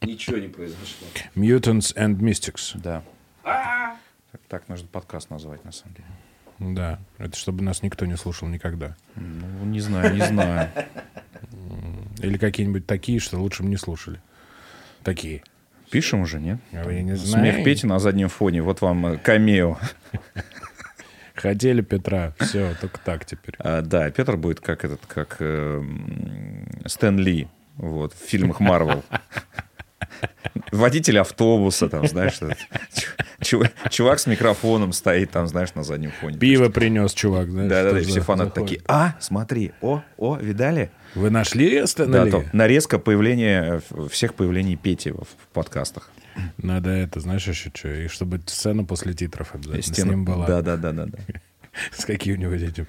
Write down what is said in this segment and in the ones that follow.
Ничего не произошло. Mutants and Mystics. Да. Так, так нужно подкаст назвать, на самом деле. Да, это чтобы нас никто не слушал никогда. Ну, не знаю, не знаю. Или какие-нибудь такие, что лучше бы не слушали. Такие. Пишем уже, нет? А вы не знаете? Смех Пети на заднем фоне. Вот вам э, камео. Хотели Петра. Все, только так теперь. А, да, Петр будет как этот, как э, Стэн Ли вот, в фильмах Марвел. Водитель автобуса, там, знаешь, чувак с микрофоном стоит, там, знаешь, на заднем фоне. Пиво принес, чувак. знаешь, Да-да-да, и что все фанаты такие, а, смотри, о, о, видали? Вы нашли Стэнли? Да, то нарезка появления, э, всех появлений Пети в, подкастах. Надо это, знаешь, еще что? И чтобы сцена после титров обязательно с ним была. Да-да-да-да. С каким-нибудь этим.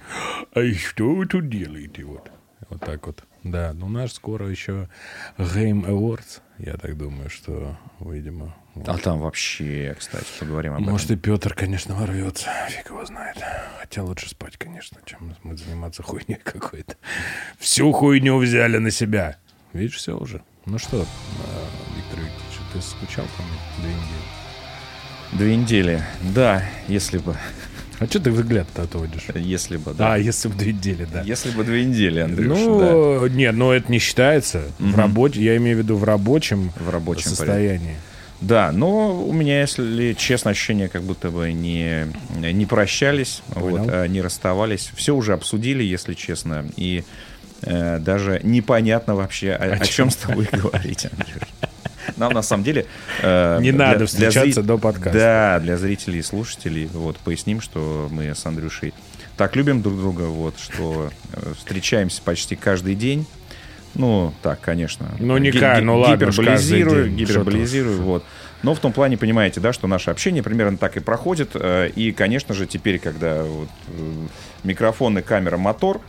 А и что вы тут делаете? Вот. Вот так вот. Да, ну наш скоро еще Game Awards. Я так думаю, что, видимо... вот. А там вообще, кстати, поговорим об этом. Может, и Петр, конечно, ворвется. Фиг его знает. Хотя лучше спать, конечно, чем мы заниматься хуйней какой-то. Всю хуйню взяли на себя. Видишь, все уже. Ну что, а, Виктор Викторович, ты скучал по мне две недели? Две недели. Да, если бы. А что ты взгляд-то отводишь? Если бы, да. А, если бы две недели, да. Если бы две недели, Андрюш, да. Ну, нет, но это не считается. В рабочем, я имею в виду в рабочем, В рабочем состоянии. Да, но у меня, если честно, ощущение, как будто бы не, не прощались, Понял. вот, а не расставались. Все уже обсудили, если честно. И э, даже непонятно вообще, о, о чем с тобой говорить, Андрюш. Нам на самом деле... э, Не для- надо для встречаться зри- до подкаста. Да, для зрителей и слушателей вот, поясним, что мы с Андрюшей так любим друг друга, вот, что э, встречаемся почти каждый день. Ну, так, конечно. Ну, не ка- ну ладно Гиперболизирую, день. гиперболизирую, вот. Но в том плане, понимаете, да, что наше общение примерно так и проходит. э, И, конечно же, теперь, когда вот, э, микрофон и камера мотор,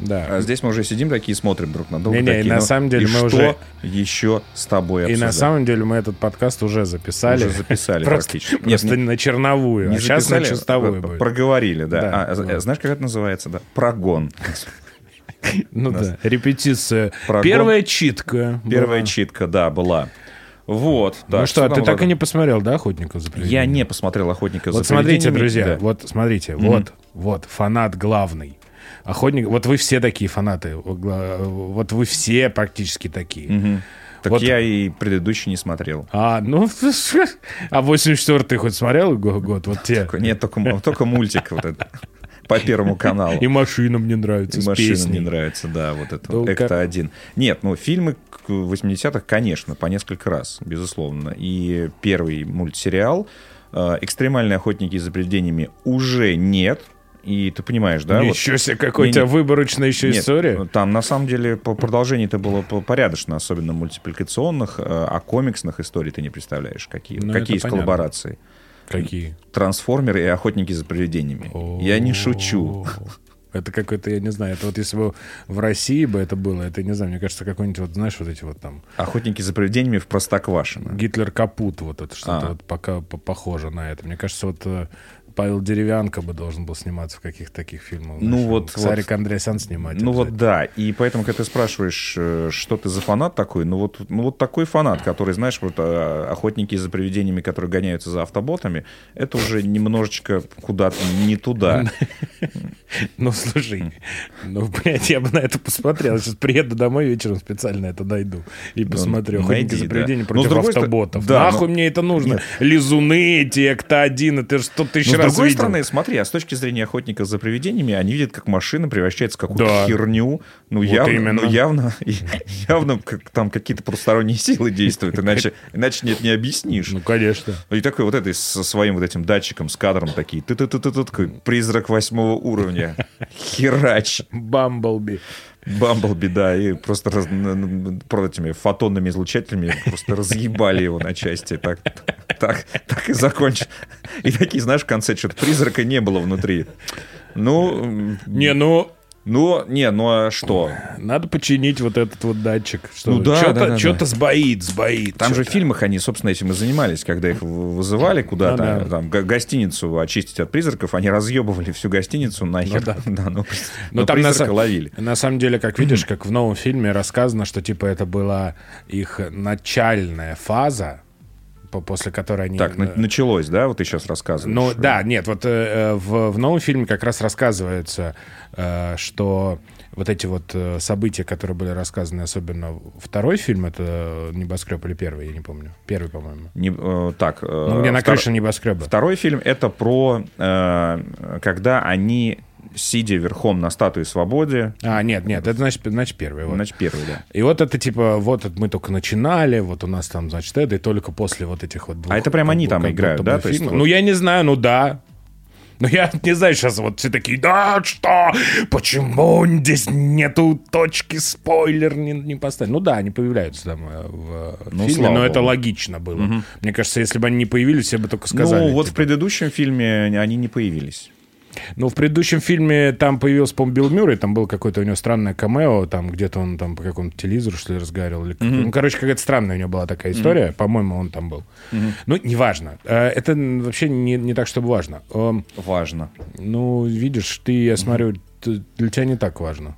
Да. а здесь мы уже сидим такие, смотрим друг на друга. Не-не, и такие, на ну, самом деле и мы что уже- еще с тобой И обсуждать? на самом деле мы этот подкаст уже записали. Уже записали практически. Просто не- на черновую. не а сейчас на чистовую а, будет. Проговорили, да. А, вот. Знаешь, как это называется? Да? Прогон. Ну да, репетиция. Первая читка. Первая читка, да, была. Вот. Ну так, что, ты там так и не посмотрел, да, «Охотников за Я привидениями»? не посмотрел «Охотника за Вот смотрите, привидениями», друзья, да. вот смотрите, вот, вот, фанат главный. Охотник, вот вы все такие фанаты, вот вы все практически такие. Мгм. Так Вот. я и предыдущий не смотрел. А, ну, а 84-й хоть смотрел го- год? Вот те. Нет, только, только мультик вот этот по Первому каналу. И машина мне нравится, И машина песней. мне нравится, да, вот это Ну, как- Экта-1. Нет, ну, фильмы к- 80-х, конечно, по несколько раз, безусловно. И первый мультсериал э, «Экстремальные охотники за привидениями» уже нет. И ты понимаешь, да? вот- Ничего себе, какой у тебя выборочная еще Нет, история. Там на самом деле по продолжению это было по- порядочно, особенно мультипликационных, э, а комиксных историй ты не представляешь, какие, Ну, какие есть понятно. коллаборации. Какие? Трансформеры и охотники за привидениями. Я не шучу. Это какой-то, я не знаю, это вот если бы в России бы это было, это, не знаю, мне кажется, какой-нибудь, вот знаешь, вот эти вот там Охотники за привидениями в Простоквашино. Гитлер Капут, вот это что-то А. вот пока по- похоже на это. Мне кажется, вот э, Павел Деревянко бы должен был сниматься в каких-то таких фильмах. Ну знаешь, вот- Сарик Андреасян снимать. Ну вот да, и поэтому, когда ты спрашиваешь, э, что ты за фанат такой, ну вот, ну вот такой фанат, который, знаешь, вот э, охотники за привидениями, которые гоняются за автоботами, это уже немножечко куда-то не туда. Ну, слушай, ну, блядь, я бы на это посмотрел. Сейчас приеду домой вечером специально это найду и посмотрю. Ну, Охотники найди, за привидениями с против автоботов. Нахуй но- мне это нужно? Лизуны эти, Экта-1, это что ты Но еще с другой видел? стороны, смотри, а с точки зрения охотников за привидениями, они видят, как машина превращается в какую-то Да. херню. Ну, Вот явно, именно. ну, явно, явно как, там какие-то потусторонние силы действуют, иначе, иначе нет, не объяснишь. Ну, конечно. И такой вот этой со своим вот этим датчиком, с кадром такие, ты ты ты ты призрак восьмого уровня, херач, Бамблби. Бамблби, да, и просто раз- этими фотонными излучателями просто разъебали его на части, так, так, так и закончили. И такие, знаешь, в конце что-то призрака не было внутри. Ну, Не, ну, Ну, не, ну а что? Надо починить вот этот вот датчик. Что Ну да, что-то, да, да, что-то сбоит, сбоит. Там же в что-то. фильмах они, собственно, этим и занимались, когда их вызывали куда-то, Ну да. там, гостиницу очистить от призраков, они разъебывали всю гостиницу нахер. Ну да. Да, ну, Но но там на, призрака са- ловили. на самом деле, как видишь, как в новом фильме рассказано, что типа это была их начальная фаза, после которой они... Так, э, началось, да, вот ты сейчас рассказываешь? Ну да, нет, вот э, э, в, в новом фильме как раз рассказывается, э, что вот эти вот события, которые были рассказаны, особенно второй фильм, это «Небоскреб» или первый, я не помню. Первый, по-моему. Не- э, так, э, Ну, где на втор- крыше небоскреба. Второй фильм это про, э, когда они, сидя верхом на статуе свободы, А, нет, нет, это значит, значит первый. вот. значит, первый, да. И вот это типа, вот это мы только начинали, вот у нас там, значит, это, и только после вот этих вот двух... А это прям они там играют, да? То есть вот- Ну, я не знаю, ну да. Ну, я не знаю, сейчас вот все такие, да, что? Почему здесь нету точки спойлер не, не поставили? Ну да, они появляются там э, в Ну, фильме, но это богу. логично было. Мне кажется, если бы они не появились, все бы только сказали. ну, вот в типа. предыдущем фильме они не появились. Ну, в предыдущем фильме там появился, по-моему, Билл Мюррей, там было какое-то у него странное камео, там где-то он там по какому-то телевизору, что ли, разговаривал. Или как- Ну, короче, какая-то странная у него была такая история. По-моему, он там был. Ну, неважно. Э, Это вообще не, не так, чтобы важно. Эм, Важно. Ну, видишь, ты, я смотрю, т- для тебя не так важно.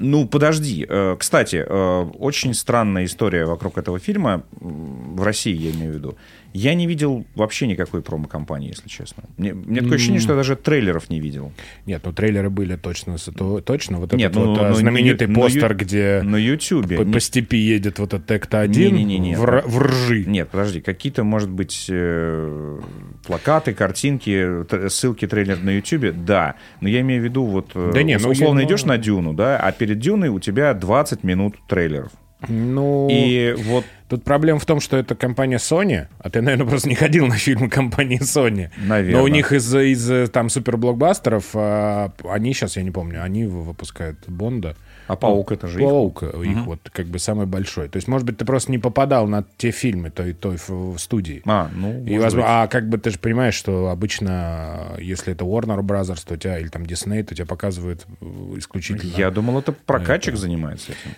Ну, подожди. Э, Кстати, э, очень странная история вокруг этого фильма. В России, я имею в виду. Я не видел вообще никакой промо-компании, если честно. Мне, мне такое ощущение, что я даже трейлеров не видел. Нет, ну трейлеры были точно, то- точно. Вот Нет, этот ну, вот э, ну, знаменитый ну, постер, где На Ютубе. по, Не- по степи едет вот этот Текта-1 Не-не-не-не. в, р- в ржи. Нет, подожди, какие-то, может быть, э, плакаты, картинки, т- ссылки, трейлер на Ютубе, да. Но я имею в виду, вот, Да не, ну, условно я- идешь на Дюну, да, а перед Дюной у тебя 20 минут трейлеров. Ну, И вот, Тут проблема в том, что это компания Sony, а ты, наверное, просто не ходил на фильмы компании Sony. Наверно. Но у них из, из там суперблокбастеров, а, они сейчас, я не помню, они выпускают Бонда. а Паук это же их. Паук их вот как бы самый большой. То есть, может быть, ты просто не попадал на те фильмы той, той студии. А, ну, И, возможно, а как бы ты же понимаешь, что обычно, если это Warner Brothers, то у тебя, или там Disney, то тебя показывают э, исключительно... Я думал, это прокатчик занимается этим.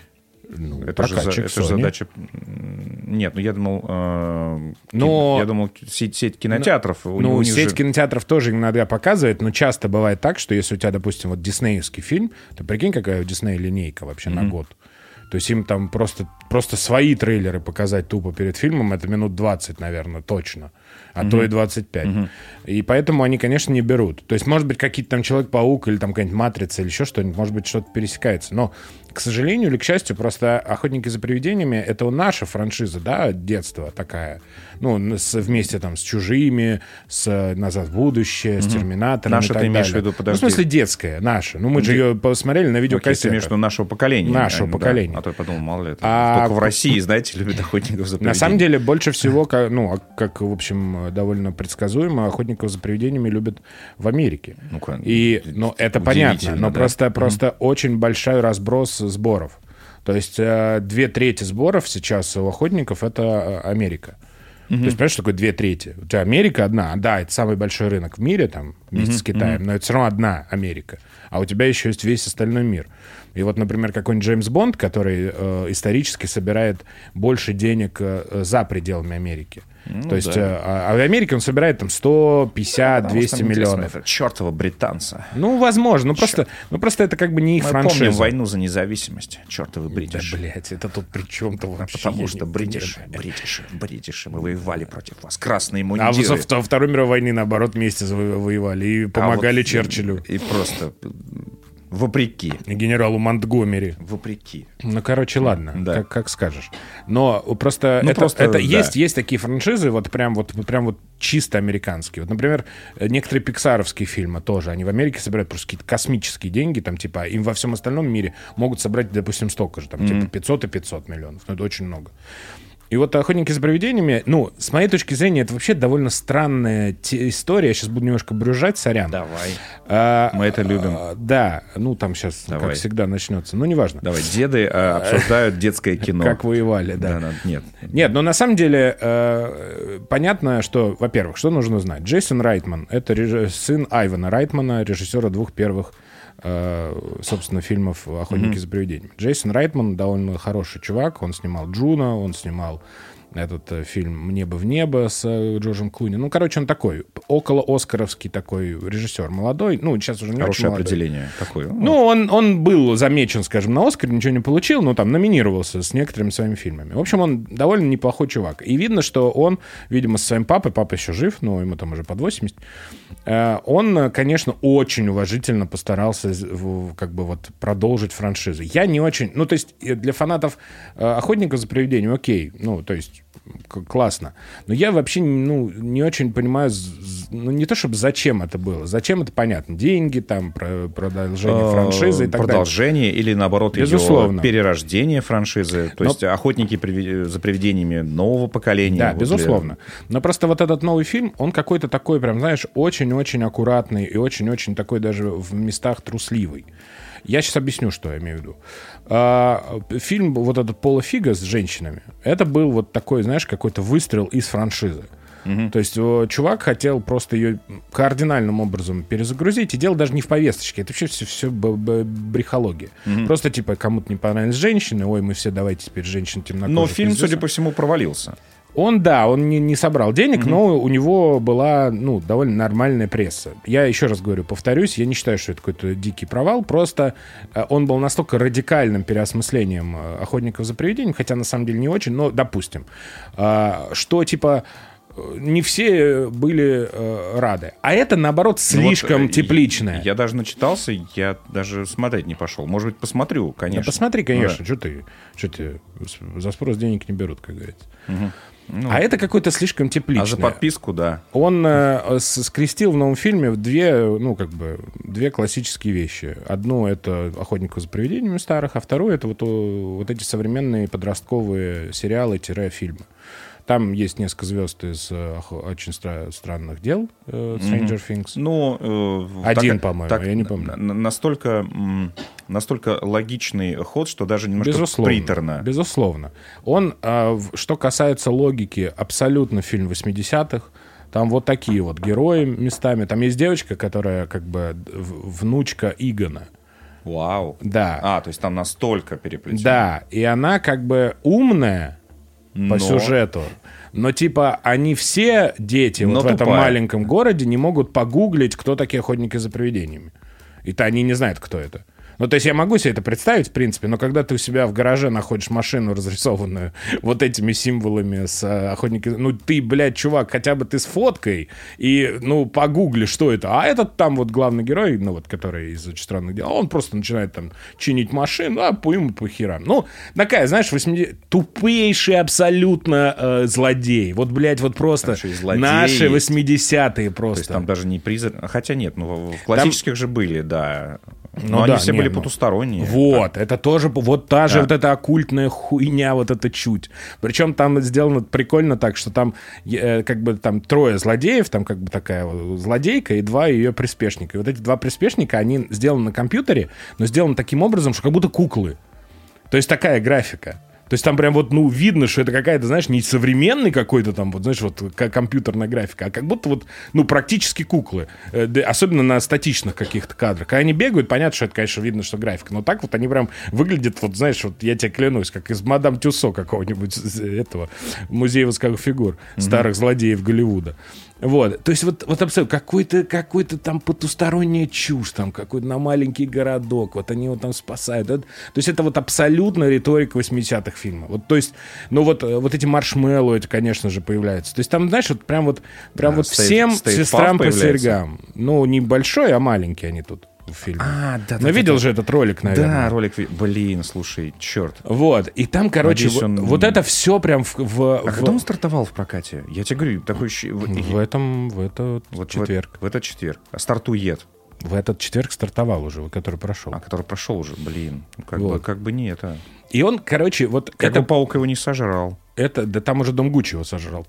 Ну, Это же, это же задача... Нет, ну я думал... э, Но- Я думал, сеть, сеть кинотеатров. у- Ну, у них сеть же- кинотеатров тоже иногда показывает, но часто бывает так, что если у тебя, допустим, вот диснеевский фильм, ты прикинь, какая у Диснея линейка вообще на год. То есть им там просто, просто свои трейлеры показать тупо перед фильмом, это минут 20, наверное, точно. А то и 25. И поэтому они, конечно, не берут. То есть, может быть, какие-то там Человек-паук или там какая-нибудь Матрица или еще что-нибудь, может быть, что-то пересекается. Но, к сожалению или к счастью, просто «Охотники за привидениями» — это наша франшиза, да, детства такая. Ну, с- вместе там с «Чужими», с «Назад в будущее», с «Терминатором» Наша ты имеешь в виду, Ну, в подожди. смысле, детская, наша. Ну, мы же ее посмотрели на Окей, ты видеокассетах. имеешь в виду нашего поколения. Нашего а не- да. поколения. А то я подумал, мало ли это. А Только в России, знаете, любят охотников за На самом привидениями. деле, больше всего, ну, а как, в общем, довольно предсказуемо, охотников за привидениями любят в Америке. Ну-ка, И, ну, это понятно, но да? просто, просто очень большой разброс сборов. То есть э, две трети сборов сейчас у охотников это э, Америка. То есть, понимаешь, что такое две трети? У тебя Америка одна, да, это самый большой рынок в мире, там, вместе с Китаем, но это все равно одна Америка. А у тебя еще есть весь остальной мир. И вот, например, какой-нибудь Джеймс Бонд, который э, исторически собирает больше денег э, за пределами Америки. То есть, да. э, а, а в Америке он собирает там 150, 200 миллионов. Чертова британца. Ну, возможно. Ну, просто, ну, просто это как бы не их Мы франшиза. помним войну за независимость. Чертовы Да, бритиш. блядь, это тут при чем-то вообще? Потому что понимаю. бритиши, бритиши, мы воевали против вас. Красные А мундиры. во во Второй мировой войны, наоборот, вместе воевали и А помогали вот, Черчиллю И просто вопреки. генералу Монтгомери. Вопреки. Ну, короче, ладно, Да. как, как скажешь. Но просто Ну, это, просто, это да. есть, есть такие франшизы, вот прям вот, прям вот чисто американские. Вот, например, э, некоторые пиксаровские фильмы тоже, они в Америке собирают просто какие-то космические деньги, там, типа, им во всем остальном мире могут собрать, допустим, столько же, там, типа, 500 и 500 миллионов. Ну, это очень много. И вот «Охотники за привидениями», ну, с моей точки зрения, это вообще довольно странная история. Я сейчас буду немножко брюзжать, сорян. Давай. А, Мы это любим. а, да, ну, там сейчас, как Давай. всегда, начнется. Ну, неважно. Давай, деды э, обсуждают детское кино. Как воевали, да. Нет. Нет, но на самом деле э, понятно, что, во-первых, что нужно знать. Джейсон Райтман — это реж- сын Айвана Райтмана, режиссера двух первых собственно, фильмов «Охотники за привидениями». Джейсон Райтман довольно хороший чувак. Он снимал «Джуна», он снимал этот э, фильм «Мне бы в небо» с э, Джорджем Клуни. Ну, короче, он такой, около Оскаровский такой режиссер, молодой. Ну, сейчас уже не Хорошее очень определение такое. Ну, он, он был замечен, скажем, на Оскар, ничего не получил, но там номинировался с некоторыми своими фильмами. В общем, он довольно неплохой чувак. И видно, что он, видимо, со своим папой, папа еще жив, но ему там уже под 80, э, он, э, конечно, очень уважительно постарался как бы вот продолжить франшизу. Я не очень... Ну, то есть э, для фанатов э, «Охотников за привидением» окей, ну, то есть классно. Но я вообще ну, не очень понимаю, ну, не то чтобы зачем это было. Зачем это понятно. Деньги, там, про- продолжение Э, франшизы и так далее. Продолжение или, наоборот, ее Безусловно. перерождение франшизы. То Но- есть охотники за привидениями нового поколения. Да, Вот для- безусловно. Но просто вот этот новый фильм, он какой-то такой, прям, знаешь, очень-очень аккуратный и очень-очень такой даже в местах трусливый. Я сейчас объясню, что я имею в виду. А, фильм вот этот Пола Фига с женщинами, это был вот такой, знаешь, какой-то выстрел из франшизы. То есть чувак хотел просто ее кардинальным образом перезагрузить, и дело даже не в повесточке, это вообще все, все брехология. Просто типа кому-то не понравились женщины, ой, мы все давайте теперь женщин темнокожих. Но фильм, судя по всему, провалился. Он, да, он не, не собрал денег, но у него была, ну, довольно нормальная пресса. Я еще раз говорю, повторюсь, я не считаю, что это какой-то дикий провал, просто э, он был настолько радикальным переосмыслением э, «Охотников за привидением», хотя на самом деле не очень, но допустим, а, что, типа, э, не все были э, рады. А это, наоборот, Ну вот, слишком э, тепличное. Я даже начитался, я даже смотреть не пошел. Может быть, посмотрю, Да конечно. посмотри, конечно, Ну что ты, что ты, за спрос денег не берут, как говорится. Ну, а это какое-то слишком тепличное. а за подписку, да. Он э, скрестил в новом фильме две, ну, как бы, две классические вещи. Одну — это «Охотников за привидениями» старых, а вторую — это вот, о, вот эти современные подростковые сериалы-фильмы. Там есть несколько звезд из э, очень стра- странных дел, э, Stranger Things. Ну, э, Один, так- по-моему, так, я не помню. на- настолько, настолько логичный ход, что даже немножко Безусловно. приторно. Безусловно. Он, а, что касается логики, абсолютно фильм 80-х. Там вот такие вот герои местами. Там есть девочка, которая как бы внучка Игона. Вау. Да. А, то есть там настолько переплетено. Да, и она как бы умная по Но- сюжету. Но типа они все дети Но вот в этом тупая. маленьком городе не могут погуглить, кто такие охотники за привидениями. И-то они не знают, кто это. Ну, то есть я могу себе это представить, в принципе, но когда ты у себя в гараже находишь машину, разрисованную вот этими символами с э, охотники... Ну, ты, блядь, чувак, хотя бы ты с фоткой и, ну, погугли, что это. А этот там вот главный герой, ну, вот, который из «Очень странных дел», он просто начинает там чинить машину, а по ему по херам. Ну, такая, знаешь, 80... тупейший абсолютно э, злодей. Вот, блядь, вот просто Там наши есть. 80-е просто. То есть там даже не призрак... Хотя нет, ну в классических же были, да. Но Ну они да, все не, были ну, потусторонние. Вот, это тоже, вот та же Да. вот эта оккультная хуйня, вот это чуть. Причем там сделано прикольно так, что там э, как бы там трое злодеев, там как бы такая вот злодейка и два ее приспешника. И вот эти два приспешника, они сделаны на компьютере, но сделаны таким образом, что как будто куклы. То есть такая графика. То есть там прям вот, ну, видно, что это какая-то, знаешь, не современный какой-то там, вот, знаешь, вот компьютерная графика, а как будто вот, ну, практически куклы. Э, особенно на статичных каких-то кадрах. Когда они бегают, понятно, что это, конечно, видно, что графика. Но так вот они прям выглядят, вот, знаешь, вот я тебе клянусь, как из Мадам Тюсо какого-нибудь этого музея восковых фигур старых злодеев Голливуда. Вот, то есть вот, вот абсолютно какой-то какой там потусторонняя чушь, там какой-то на маленький городок, вот они его там спасают. Это- то есть это вот абсолютно риторика 80-х фильма. Вот, то есть, ну вот, э, вот эти маршмеллоу, это, конечно же, появляются. То есть там, знаешь, вот прям вот, прям Да, вот State- всем State сестрам по появляется. серьгам. Ну, не большой, а маленький они тут в фильме. А, да, Но видел же этот ролик, наверное. Да, ролик. Блин, слушай, черт. Вот, и там, короче, Надеюсь, вот, он- вот это все прям в, в, А в- когда он стартовал в прокате? Я тебе говорю, такой в- в этом, в этот вот в- четверг. В, этот четверг. А стартует. В этот четверг стартовал уже, который прошел. А который прошел уже, блин. Как, Вот. бы, как бы не это. И он, короче, вот Как это, бы паук его не сожрал. это, да там уже Дом Гуччи его сожрал.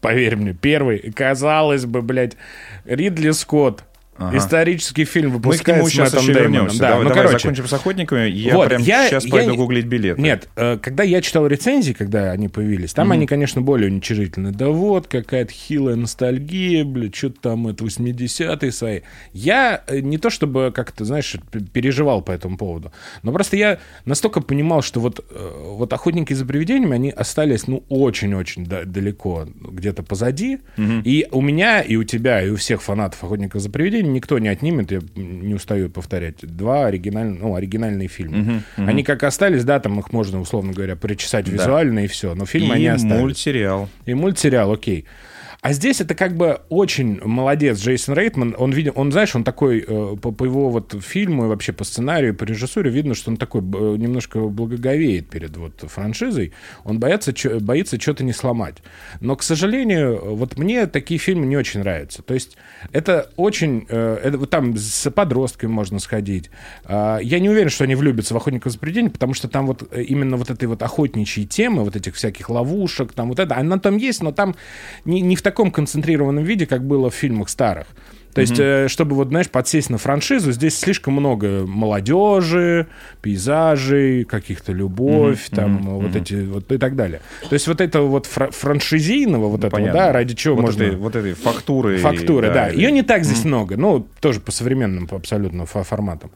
Поверь мне, первый, казалось бы, блядь, Ридли Скотт, Ага. Исторический фильм Мы к нему с сейчас Мэттом еще Дэймоном. вернемся. Да, давай, ну, давай короче, закончим с охотниками. Я Вот, прям я- сейчас я пойду не- гуглить билеты. Нет, э, когда я читал рецензии, когда они появились, там они, конечно, более уничижительны. Да вот, какая-то хилая ностальгия, блядь, что-то там это 80-е свои. Я э, не то чтобы как-то, знаешь, переживал по этому поводу, но просто я настолько понимал, что вот, э, вот «Охотники за привидениями», они остались, ну, очень-очень да- далеко, где-то позади. И у меня, и у тебя, и у всех фанатов «Охотников за привидениями» никто не отнимет, я не устаю повторять, два оригинальных, ну, оригинальные фильма. Они как остались, да, там их можно, условно говоря, причесать визуально и все, но фильмы они И остались. мультсериал. И мультсериал, окей. А здесь это как бы очень молодец Джейсон Рейтман. Он, видел, он знаешь, он такой, э, по, по его вот фильму и вообще по сценарию, по режиссуре видно, что он такой э, немножко благоговеет перед вот франшизой. Он боится, чё- боится что-то не сломать. Но, к сожалению, вот мне такие фильмы не очень нравятся. То есть это очень... э, это, вот там с подростками можно сходить. А, я не уверен, что они влюбятся в «Охотников за привидениями», потому что там вот именно вот этой вот охотничьей темы, вот этих всяких ловушек, там вот это, она там есть, но там не, не в таком концентрированном виде, как было в фильмах старых. То есть, э, чтобы вот, знаешь, подсесть на франшизу, здесь слишком много молодежи, пейзажей, каких-то любовь, там вот эти вот и так далее. То есть вот это вот фра- франшизийного вот этого, Понятно. да, ради чего вот можно... Этой, вот этой фактуры. Фактуры, да. или- Ее не так здесь много, ну, тоже по современным абсолютно фо- форматам.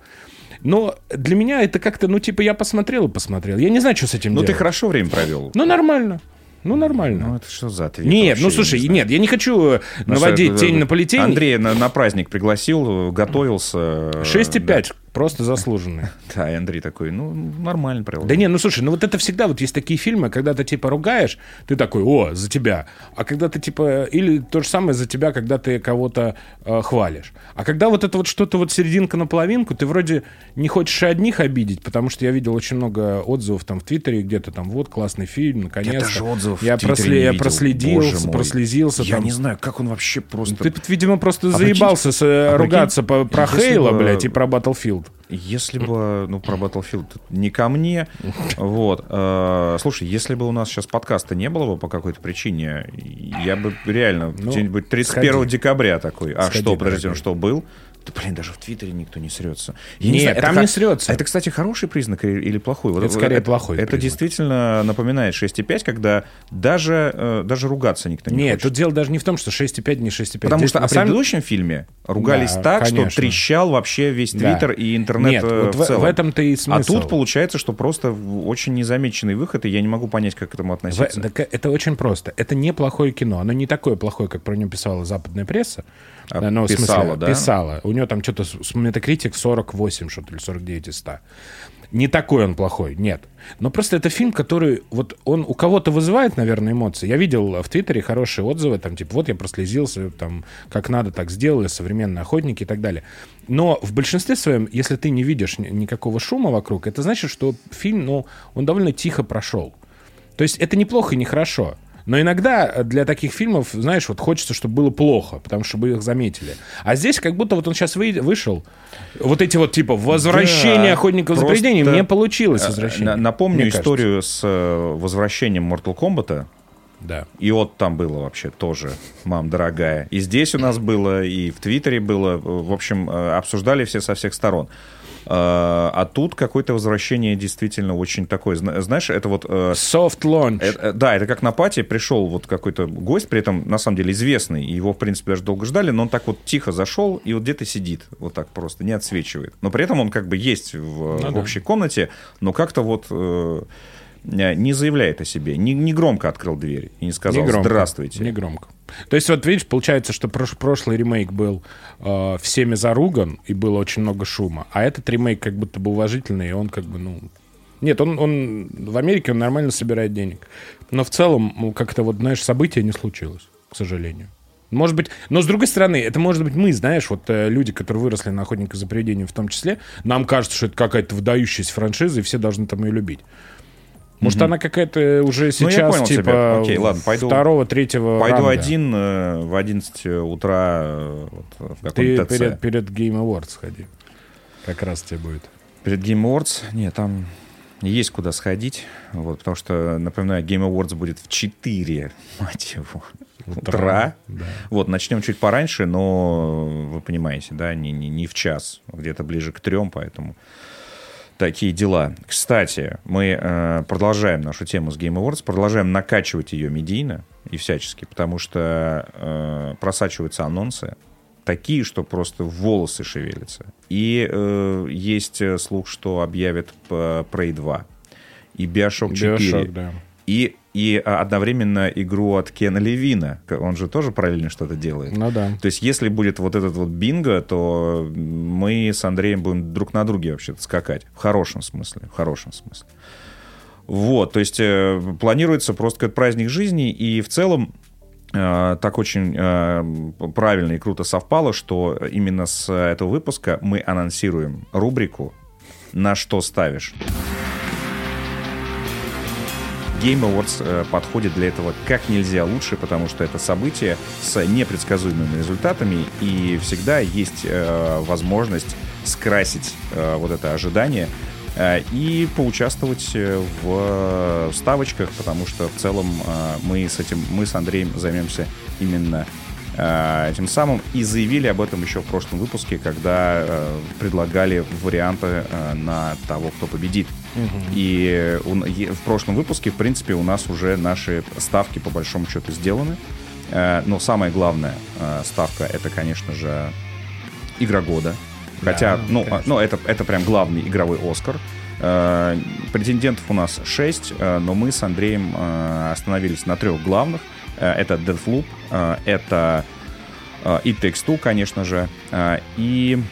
Но для меня это как-то, ну, типа, я посмотрел и посмотрел. Я не знаю, что с этим Ну, ты делать. хорошо время провел. Ну, нормально. Ну, нормально. Ну, это что за ответ? нет, вообще, ну, слушай, не знаю. нет, я не хочу э, Ну, наводить что, тень на полетень. Андрей на, на праздник пригласил, э, готовился. э, 6,5, просто заслуженный. Да, и Андрей такой, ну, нормально провел. Да не, ну слушай, ну вот это всегда вот есть такие фильмы, когда ты типа ругаешь, ты такой, о, за тебя. А когда ты типа, или то же самое за тебя, когда ты кого-то э, хвалишь. А когда вот это вот что-то вот серединка на половинку, ты вроде не хочешь и одних обидеть, потому что я видел очень много отзывов там в Твиттере где-то там, вот классный фильм, наконец-то. даже отзывов я просле- я проследился, прослезился. Я там. не знаю, как он вообще просто... Ты, видимо, просто А заебался с, э, а прикинь, ругаться по- про если Хейла, бы- блядь, и про Battlefield. Если бы, ну, про Battlefield не ко мне, вот. э, слушай, если бы у нас сейчас подкаста не было бы по какой-то причине, я бы реально Ну, где-нибудь 31 сходи. декабря такой, а Сходи, что, подожди, что, был? Да, блин, даже в Твиттере никто не срется. Я Нет, знаю, это там как- не срется. Это, кстати, хороший признак или плохой? Вот Это скорее плохой Это признак. действительно напоминает 6,5, когда даже, э, даже ругаться никто не Нет, хочет. тут дело даже не в том, что 6,5, не 6,5. Потому Здесь что о самом- предыдущем фильме ругались Да, так, конечно. что трещал вообще весь Да. Твиттер и интернет Нет, э, вот в в, целом. в этом-то и А смысл. тут получается, что просто в- очень незамеченный выход, и я не могу понять, как к этому В- относиться. так это очень просто. Это неплохое кино. Оно не такое плохое, как про него писала западная пресса. А, Оно, в смысле, писала, да? Писала. У него там что-то с метакритик 48, что-то, или 49 из 100. Не такой он плохой, нет. Но просто это фильм, который вот он у кого-то вызывает, наверное, эмоции. Я видел в Твиттере хорошие отзывы, там, типа, вот я прослезился, там, как надо так сделали, современные охотники и так далее. Но в большинстве своем, если ты не видишь ни- никакого шума вокруг, это значит, что фильм, ну, он довольно тихо прошел. То есть это неплохо и нехорошо. Но иногда для таких фильмов, знаешь, вот хочется, чтобы было плохо, потому что чтобы их заметили. А здесь как будто вот он сейчас вышел, вот эти вот типа возвращение Да, охотников за привидениями, не получилось э, возвращение. на- Напомню мне кажется. историю с э, возвращением Mortal Kombat. Да. И вот там было вообще тоже, мам дорогая. И здесь у нас было, и в Твиттере было. В общем, э, обсуждали все со всех сторон. Э, А тут какое-то возвращение действительно очень такое. Зна- Знаешь, это вот... э, Soft launch. Это- э, да, это как на пати пришел вот какой-то гость, при этом на самом деле известный, и его, в принципе, даже долго ждали, но он так вот тихо зашел и вот где-то сидит, вот так просто, не отсвечивает. Но при этом он как бы есть в, Ну в да. общей комнате, но как-то вот э, не заявляет о себе, не, не громко открыл дверь и не сказал Не громко. «здравствуйте». Не громко. То есть, вот видишь, получается, что прош- прошлый ремейк был э, всеми заруган, и было очень много шума. А этот ремейк как будто бы уважительный, и он как бы, ну... Нет, он, он в Америке он нормально собирает денег. Но в целом, ну, как-то вот, знаешь, события не случилось, к сожалению. Может быть, но с другой стороны, это может быть мы, знаешь, вот э, люди, которые выросли на охотника за привидением в том числе, нам кажется, что это какая-то выдающаяся франшиза, и все должны там ее любить. Может, она какая-то уже Ну, я сейчас, понял типа, тебя. Окей, ладно, пойду- второго, третьего Пойду ранга. один э, в 11 утра э, вот, в Ты ТЦ. перед, перед Game Awards сходи. Как раз тебе будет. Перед Game Awards? Нет, там есть куда сходить. Вот, потому что, напоминаю, Game Awards будет в 4, мать его. утра. Да. Вот, начнем чуть пораньше, но вы понимаете, да, не, не, не в час, где-то ближе к трем, поэтому такие дела. Кстати, мы э, продолжаем нашу тему с Game Awards, продолжаем накачивать ее медийно и всячески, потому что э, просачиваются анонсы, такие, что просто волосы шевелятся. И э, есть э, слух, что объявят э, Prey 2 и Bioshock 4. Bioshock, да. И, и а, одновременно игру от Кена Левина. Он же тоже параллельно что-то делает. Ну да. То есть, если будет вот этот вот бинго, то мы с Андреем будем друг на друге вообще-то скакать. В хорошем смысле. В хорошем смысле. Вот, то есть э, планируется просто какой-то праздник жизни, и в целом э, так очень э, правильно и круто совпало, что именно с этого выпуска мы анонсируем рубрику «На что ставишь?». Game Awards э, подходит для этого как нельзя лучше, потому что это событие с непредсказуемыми результатами, и всегда есть э, возможность скрасить э, вот это ожидание и поучаствовать в ставочках, потому что в целом мы с этим, мы с Андреем займемся именно э, этим самым и заявили об этом еще в прошлом выпуске, когда э, предлагали варианты э, на того, кто победит. И в прошлом выпуске, в принципе, у нас уже наши ставки по большому счету сделаны. Э, Но самая главная ставка это, конечно же, игра года. Хотя, Да, ну, конечно. а, ну это, это прям главный игровой Оскар. Претендентов у нас 6, но мы с Андреем остановились на трех главных. Э, Это Deathloop, э, это э, It Takes Two, конечно же, и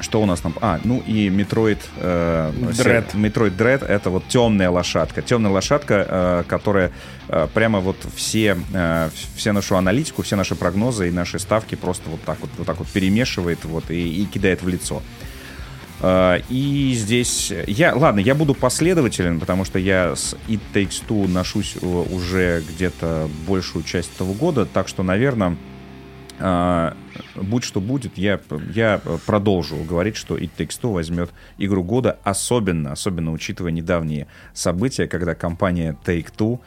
что у нас там? А, ну и Metroid... э, Dread. Metroid Dread — это вот темная лошадка. Темная лошадка, э, которая э, прямо вот все, э, все нашу аналитику, все наши прогнозы и наши ставки просто вот так вот, вот, так вот перемешивает вот, и, и кидает в лицо. Э, И здесь я, ладно, я буду последователен, потому что я с It Takes Two ношусь э, уже где-то большую часть этого года, так что, наверное, а, будь что будет, я, я продолжу говорить, что It Takes Two возьмет игру года, особенно, особенно учитывая недавние события, когда компания Take-Two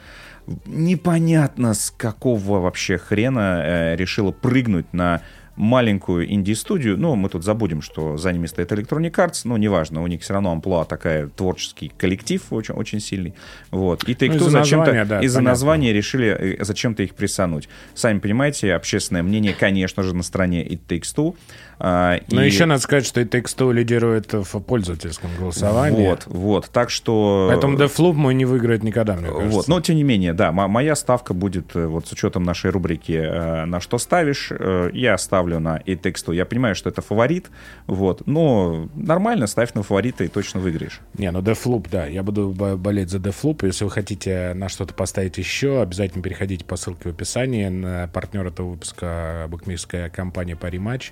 непонятно с какого вообще хрена э, решила прыгнуть на маленькую инди-студию. Ну, мы тут забудем, что за ними стоит Electronic Arts, но неважно, у них все равно амплуа такая, творческий коллектив очень, очень сильный. Вот. И Take-Two Ну, из-за зачем-то, названия, да, из-за названия решили э, зачем-то их присануть. Сами понимаете, общественное мнение, конечно же, на стороне It Takes Two. А, Но и- еще надо сказать, что и Take-Two лидирует в пользовательском голосовании. Вот, вот. Так что... Поэтому Deathloop мой не выиграет никогда, мне кажется. Вот, но тем не менее, да, мо- моя ставка будет э, вот с учетом нашей рубрики э, «На что ставишь?», э, я ставлю на и тексту. Я понимаю, что это фаворит, вот, но нормально, ставь на фаворита и точно выиграешь. Не, ну Deathloop, да. Я буду бо- болеть за Deathloop. Если вы хотите на что-то поставить еще, обязательно переходите по ссылке в описании. На партнер этого выпуска букмекерская компания Parimatch. Э,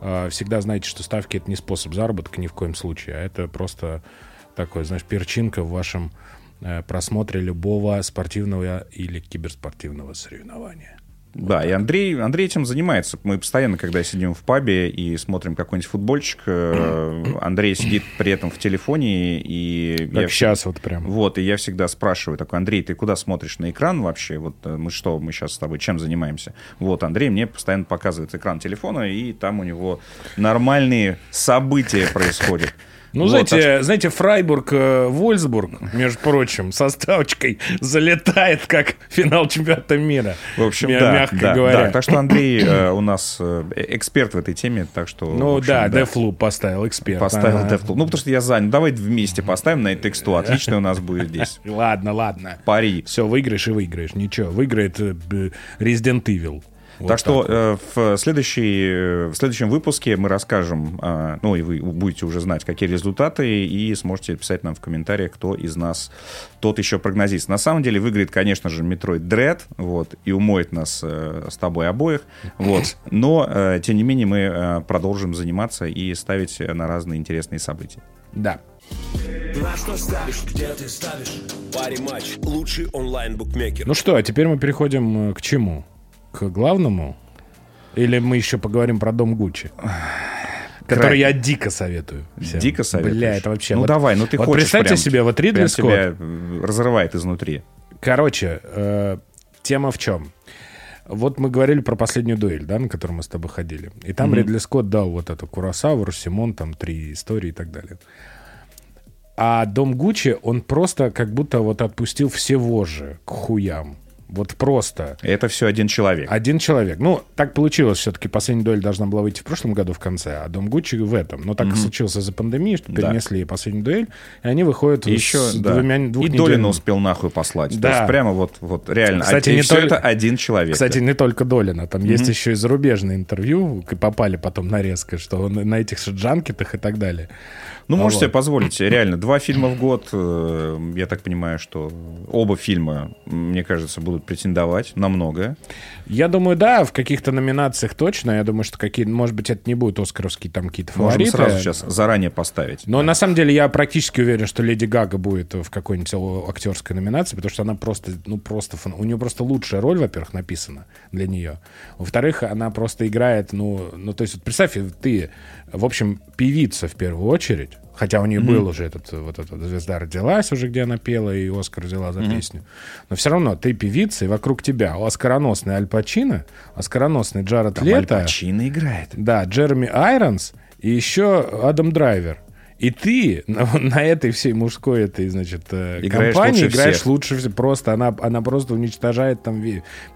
Всегда знайте, что ставки — это не способ заработка ни в коем случае, а это просто такой, знаешь, перчинка в вашем э, просмотре любого спортивного или киберспортивного соревнования. Да, и Андрей, Андрей этим занимается. Мы постоянно, когда сидим в пабе и смотрим какой-нибудь футбольчик, э, Андрей сидит при этом в телефоне, и... Как я сейчас вот прям. Вот, и я всегда спрашиваю, такой, Андрей, ты куда смотришь на экран вообще? Вот э, мы что, мы сейчас с тобой чем занимаемся? Вот, Андрей мне постоянно показывает экран телефона, и там у него нормальные события происходят. Ну, Вот, знаете, так знаете, Фрайбург, э, Вольсбург, между прочим, со ставочкой залетает как финал чемпионата мира. в общем, мя- да, мягко да, говоря. да. Так что Андрей э, у нас э, эксперт в этой теме, так что... Ну общем, да, Deathloop поставил эксперт. Поставил. Deathloop. Ну, потому что я занят. Давай вместе поставим на тексту. Отлично у нас будет здесь. Ладно, ладно. Пари. Все, выиграешь и выиграешь. Ничего, выиграет э, Resident Evil. Вот так что вот. э, в, следующий, э, в следующем выпуске мы расскажем, э, ну и вы будете уже знать, какие результаты, и сможете писать нам в комментариях, кто из нас тот еще прогнозист. На самом деле выиграет, конечно же, Metroid Dread, вот, и умоет нас э, с тобой обоих, вот. Но, э, тем не менее, мы э, продолжим заниматься и ставить на разные интересные события. Да. На что ставишь? Где ты ставишь? Пари матч. Лучший онлайн-букмекер. Ну что, а теперь мы переходим э, к чему? К главному? Или мы еще поговорим про дом Гуччи? Который я дико советую. всем. Дико советуешь? Бля, это вообще... Ну вот- давай, ну ты вот хочешь представьте прям- себе, вот Ридли Скотт, тебя э, разрывает изнутри. Короче, э, тема в чем? Вот мы говорили про последнюю дуэль, да, на которую мы с тобой ходили. И там Ридли Скотт дал вот эту Курасаву, Русимон, там три истории и так далее. А Дом Гуччи, он просто как будто вот отпустил все вожжи к хуям. Вот просто. Это все один человек. Один человек. Ну, так получилось все-таки. Последняя дуэль должна была выйти в прошлом году в конце, а Дом Гуччи в этом. Но так и случилось из-за пандемии, что Да. перенесли последнюю дуэль, и они выходят И еще, с да. двумя И двухнедельным- Долина успел нахуй послать. То Да. есть прямо вот, вот реально. Кстати, а, и не все только- это один человек. Кстати, да. не только Долина. Там есть еще и зарубежные интервью, и попали потом нарезка, что он на этих же джанкетах и так далее. Ну, А можете вот. себе позволить. Реально, два фильма в год. э, Я так понимаю, что оба фильма, мне кажется, будут претендовать на многое. Я думаю, да, в каких-то номинациях точно. Я думаю, что какие, может быть, это не будут оскаровские там какие-то Можем фавориты. сразу сейчас заранее поставить. Но на самом деле я практически уверен, что Леди Гага будет в какой-нибудь актерской номинации, потому что она просто, ну просто, фан- у нее просто лучшая роль, во-первых, написана для нее. Во-вторых, она просто играет, ну, ну то есть вот представь, ты, в общем, певица в первую очередь, хотя у нее был уже этот, вот эта звезда родилась уже, где она пела, и Оскар взяла за песню. Но все равно ты певица, и вокруг тебя оскароносный Аль Пачино, оскароносный Джаред Там Аль Лето. Пачино играет. Да, Джереми Айронс и еще Адам Драйвер. И ты на, на этой всей мужской этой, значит, э, Играешь компании лучше играешь всех. лучше всех. Просто она, она просто уничтожает там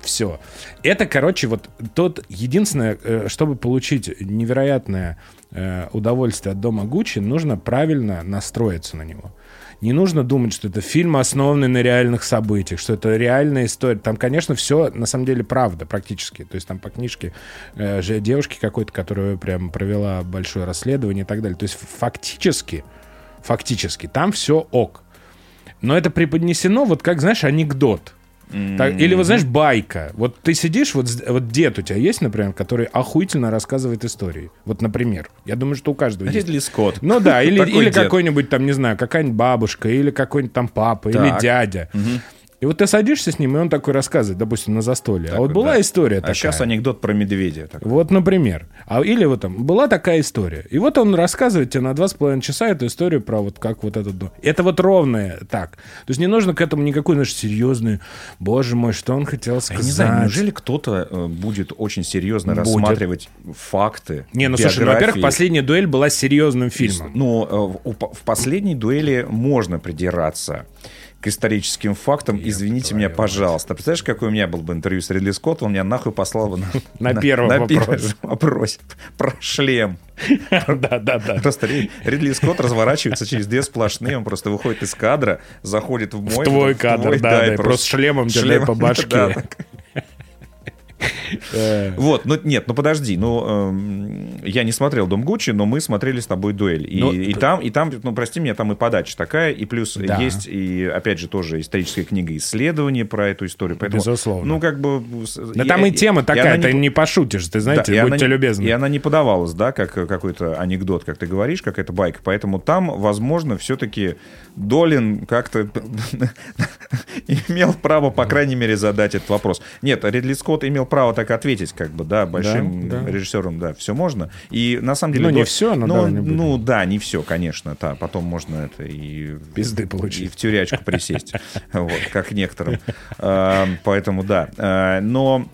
все. Это, короче, вот тот единственное, э, чтобы получить невероятное э, удовольствие от дома Гуччи, нужно правильно настроиться на него. Не нужно думать, что это фильм, основанный на реальных событиях, что это реальная история. Там, конечно, все на самом деле правда практически. То есть там по книжке э, же девушки какой-то, которая прям провела большое расследование и так далее. То есть фактически, фактически там все ок. Но это преподнесено вот как, знаешь, анекдот. Так, или вот знаешь, байка. Вот ты сидишь, вот, вот дед у тебя есть, например, который охуительно рассказывает истории. Вот, например. Я думаю, что у каждого есть. Ридли Скотт. Ну да, или, или какой-нибудь там, не знаю, какая-нибудь бабушка, или какой-нибудь там папа, или Так. дядя. И вот ты садишься с ним, и он такой рассказывает, допустим, на застолье. а вот Такой, была да. история А такая. сейчас анекдот про медведя. такой. Вот, например. А, или вот там, была такая история. И вот он рассказывает тебе на два с половиной часа эту историю про вот как вот этот дом. Это вот ровное так. То есть не нужно к этому никакой, знаешь, серьезный, боже мой, что он хотел Я сказать. не знаю, неужели кто-то э, будет очень серьезно Будет. рассматривать факты? Не, ну слушай, ну, биографии? во-первых, последняя дуэль была серьезным фильмом. Ну, э, в последней дуэли можно придираться к историческим фактам. Извините меня, пожалуйста. Представляешь, какой у меня был бы интервью с Ридли Скоттом, он меня нахуй послал бы на, На первом на вопросе. первом же вопросе про шлем. Да, да, да. Просто Ри- Ридли Скотт разворачивается через две сплошные, он просто выходит из кадра, заходит в мой. В твой кадр, да, да, просто шлемом шлемом, по башке. Вот, ну нет, ну подожди, ну эм, я не смотрел Дом Гуччи, но мы смотрели с тобой дуэль. И, Ну, там, и там, ну прости меня, там и подача такая, и плюс есть, и опять же тоже историческая книга исследования про эту историю. Безусловно. Ну как бы... Да там и тема такая, ты не пошутишь, ты знаете, будьте любезны. И она не подавалась, да, как какой-то анекдот, как ты говоришь, какая-то байка. Поэтому там, возможно, все-таки Долин как-то имел право, по крайней мере, задать этот вопрос. Нет, Ридли Скотт имел право так ответить, как бы, да, большим Да, да. режиссером, да, все можно. И на самом деле... Ну, не всё, но ну, будем. ну, да, не все, конечно, да. Потом можно это и... Пизды И получить. в тюрячку присесть, вот, как некоторым. А, Поэтому да. А, Но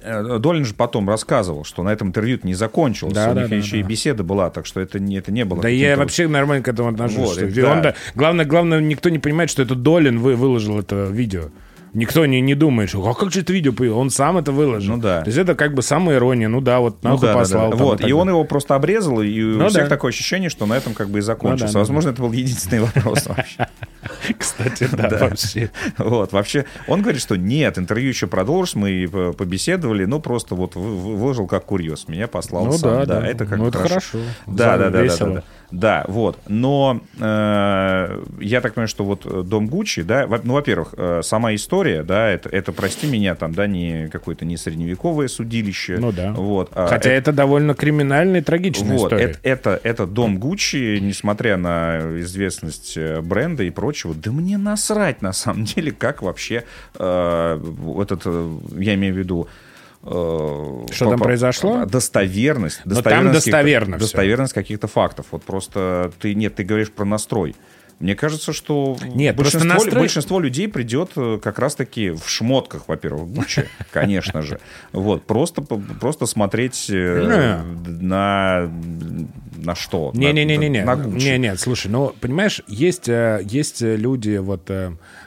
э, Долин же потом рассказывал, что на этом интервью не закончилось. Да, У да, них да, еще и да. беседа была, так что это не, это не было. Да я вообще нормально к этому отношусь. Вот, что да. он, да, главное, главное, никто не понимает, что это Долин вы, выложил это видео. Никто не, не думает, что а как же это видео появилось? Он сам это выложил. Ну да. То есть это как бы самая ирония. Ну да, вот Ну нахуй да, да, послал. да. там Вот, и он его просто обрезал, и у Ну всех да. такое ощущение, что на этом как бы и закончился. Ну да, да, Возможно, это был единственный вопрос вообще. Кстати, да, вообще. Вот, вообще, он говорит, что нет, интервью еще продолжим, мы по- побеседовали, но просто вот вы- вы- выложил как курьез, меня послал Ну сам. да, да. это как Ну это хорошо. Да, да, да, да, да, да. Вот. Но э, я так понимаю, что вот э, Дом Гуччи, да, во- ну, во-первых, э, сама история, да, это, это, прости меня, там, да, не какое-то не средневековое судилище. Ну да. Вот. а Хотя это довольно криминальная и трагичная вот, история. это, это, это дом Гуччи, несмотря на известность э, бренда и прочего, да мне насрать на самом деле, как вообще э, этот, я имею в виду, э, Что там произошло? Достоверность. Но там достоверно. Достоверность каких-то фактов. Вот просто ты, нет, ты говоришь про настрой. Мне кажется, что Нет, большинство, настрой- большинство людей придет э, как раз-таки в шмотках, во-первых, Гуччи, конечно же. Вот, просто, просто смотреть э, на, на что? Не-не-не-не-не. На Гуччи. Не-не, слушай, ну, понимаешь, есть, есть люди, вот,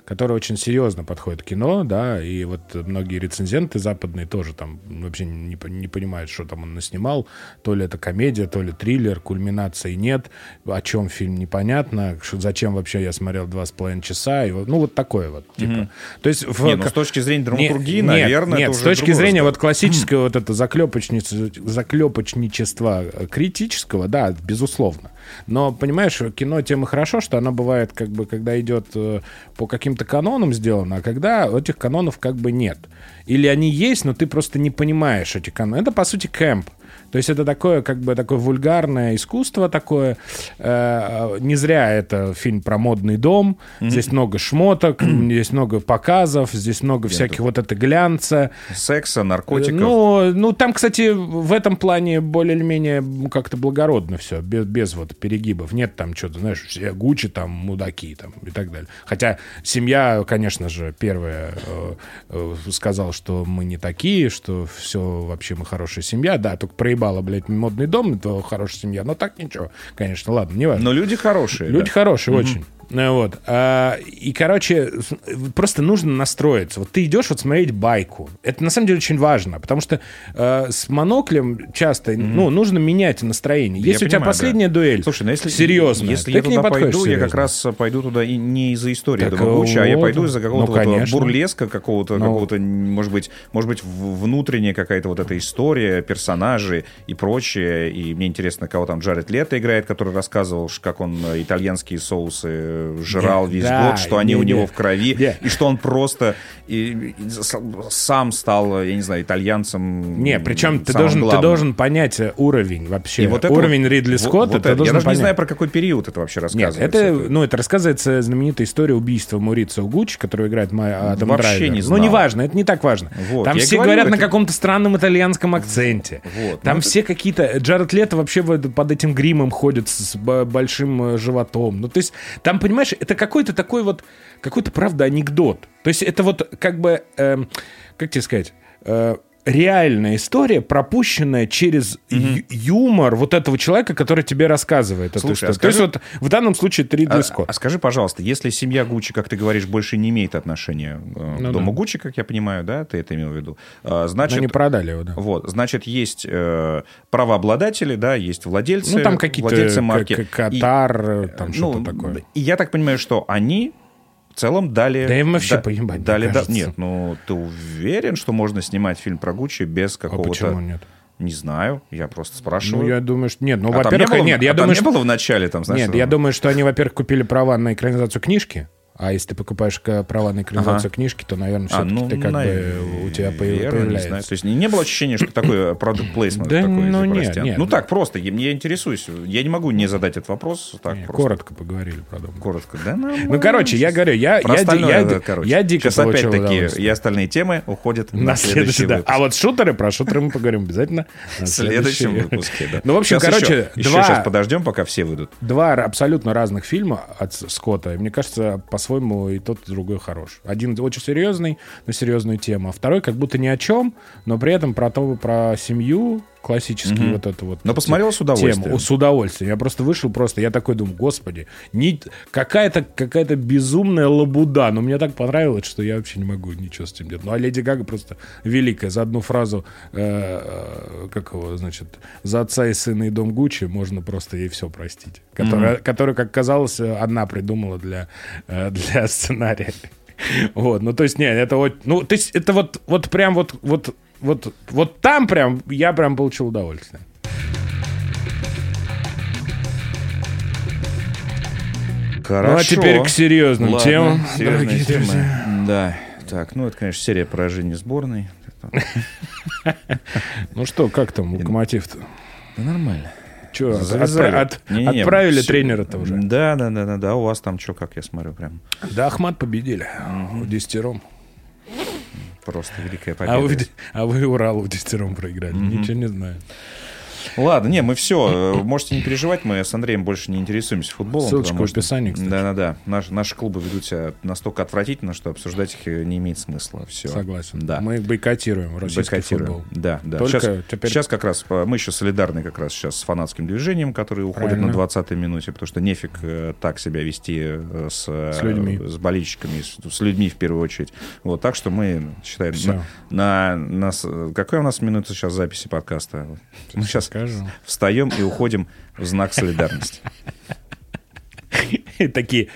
которые очень серьезно подходят к кино, да, и вот многие рецензенты западные тоже там вообще не, не понимают, что там он наснимал. То ли это комедия, то ли триллер, кульминации нет, о чем фильм непонятно, зачем вообще я смотрел два с половиной часа, и вот, ну, вот такое вот, типа. То есть... в- Не, ну, с точки зрения драматургии, нет, наверное, нет, это с точки зрения вот классического вот это заклепочничества критического, да, безусловно. Но, понимаешь, кино тем и хорошо, что оно бывает, как бы, когда идет э, по каким-то канонам сделано, а когда этих канонов как бы нет. Или они есть, но ты просто не понимаешь эти каноны. Это, по сути, кэмп. То есть это такое, как бы, такое вульгарное искусство такое. Э, не зря это фильм про модный дом. Здесь много шмоток, здесь много показов, здесь много всяких вот это глянца. Секса, наркотиков. Ну, ну, там, кстати, в этом плане более или менее ну, как-то благородно все, без, без вот перегибов. Нет там что-то, знаешь, все Гуччи, там, мудаки там и так далее. Хотя семья, конечно же, первая э, э, сказала, что мы не такие, что все вообще мы хорошая семья. Да, только проебала, блядь, модный дом, это хорошая семья. Но так ничего, конечно, ладно, не важно. Но люди хорошие. Люди да. хорошие, очень. Ну, Вот. А, и, короче, просто нужно настроиться. Вот ты идешь вот смотреть байку. Это на самом деле очень важно, потому что э, с моноклем часто ну, нужно менять настроение. Я Если у тебя понимаю, последняя да. дуэль, Слушай, ну если, серьезно, если я туда пойду, я как серьезно. раз пойду туда и не из-за истории Так, этого Гуччи, а я вот. пойду из-за какого-то Ну, вот бурлеска, какого-то, Ну. какого-то, может быть, может быть, внутренняя какая-то вот эта история, персонажи и прочее. И мне интересно, кого там Джаред Лето играет, который рассказывал, как он э, итальянские соусы э, жрал весь да, год, что они не, у него не. в крови, Не. и что он просто и- и сам стал, я не знаю, итальянцем. Не, причем ты должен, ты должен понять э, уровень вообще. И вот это уровень вот- Ридли вот- Скотта вот ты это. Я даже понять. не знаю, про какой период это вообще Нет, рассказывается. это, ну, это рассказывается знаменитая история убийства Мурицио Гуччи, которую играет Ма- Адам Вообще Драйвер. не Ну, знал. неважно, это не так важно. Вот, Там все говорю, говорят на это- каком-то странном итальянском акценте. Вот, Там ну, все какие-то... Джаред Лето вообще под этим гримом ходит с большим э, животом. Ну, то есть, там, понимаешь, это какой-то такой вот... Какой-то, правда, анекдот. То есть, это вот как бы... эм, как тебе сказать... э, реальная история, пропущенная через ю- юмор вот этого человека, который тебе рассказывает эту Слушай, а историю. То есть скажи- вот в данном случае Ридли А, Скотт. а скажи, пожалуйста, если семья Гуччи, как ты говоришь, больше не имеет отношения э, Ну к дому да. Гуччи, как я понимаю, да, ты это имел в виду, Но значит, не продали его, да. вот, значит, есть э, правообладатели, да, есть владельцы, Ну, там какие-то владельцы к- марки. к- Катар, И, там ну, что-то такое. И я так понимаю, что они в целом дали... Да им вообще да- поебать, дали, да-. Нет, ну ты уверен, что можно снимать фильм про Гуччи без А какого-то... почему нет? Не знаю, я просто спрашиваю. Ну, я думаю, что... Нет, ну, А там во-первых, не было, нет, я а там думаю, не что... было в начале, там, знаешь, Нет, что я там- думаю, что они, во-первых, купили права на экранизацию книжки, а если ты покупаешь права на экранизацию Ага. книжки, то, наверное, А, все-таки ну, ты как наверное, бы у тебя появ- не появляется. знаю. То есть не, было ощущения, что такое продукт плейсмент Да, такой, ну, нет, нет. Ну так, просто, я, я интересуюсь. Я не могу не задать этот вопрос. Так, Не, просто. коротко поговорили про дом. Коротко. Да, нормально. Ну, короче, я говорю, я, Про я, я, ди- короче. я дико Сейчас опять-таки и остальные темы уходят на, На следующий следующий, да. А вот шутеры, про шутеры мы поговорим обязательно. на В следующем выпуске, да. Ну, в общем, Сейчас короче, еще, еще сейчас подождем, пока все выйдут. Два абсолютно разных фильма от Скотта. Мне кажется, по-своему и тот, и другой хорош. Один очень серьезный, на серьезную тему, а второй как будто ни о чем, но при этом про то, про семью, классический вот это вот. Но посмотрел с тему. удовольствием. О, С удовольствием. Я просто вышел просто, я такой думаю, господи, ни- какая-то какая безумная лабуда, но мне так понравилось, что я вообще не могу ничего с этим делать. Ну, а Леди Гага просто великая. За одну фразу, э, э, как его, значит, за отца и сына и дом Гуччи можно просто ей все простить. Которая, которую, как казалось, одна придумала для, э, для сценария. Вот, ну то есть, не, это вот, ну то есть, это вот, вот прям вот, вот, вот, вот там прям, я прям получил удовольствие. Хорошо. Ну а теперь к серьезным Ладно, темам. серьезные темы. друзья. Да. Так, ну это, конечно, серия поражений сборной. Ну что, как там локомотив-то? Да нормально. Че, отправили тренера-то уже? Да, да, да, да, да. У вас там что, как я смотрю, прям Да, Ахмат победили в десятером. Просто великая А вы, победа. в де- а вы Уралу в десятером проиграли. Ничего не знаю. Ладно, не, мы все. Можете не переживать, мы с Андреем больше не интересуемся футболом. Ссылочка в описании, кстати. Да-да-да. Наш, наши клубы ведут себя настолько отвратительно, что обсуждать их э, не имеет смысла. Все. Согласен. Да. Мы бойкотируем российский Бойкотируем. футбол. Да, да. Только сейчас, теперь- сейчас как раз э, мы еще солидарны как раз сейчас с фанатским движением, который уходит Правильно. на 20-й минуте, потому что нефиг э, так себя вести э, с, э, С людьми. с болельщиками, с, с людьми в первую очередь. Вот так что мы считаем на, на, на какая у нас минута сейчас записи подкаста? Мы сейчас Скажу. встаем и уходим в знак солидарности. И такие.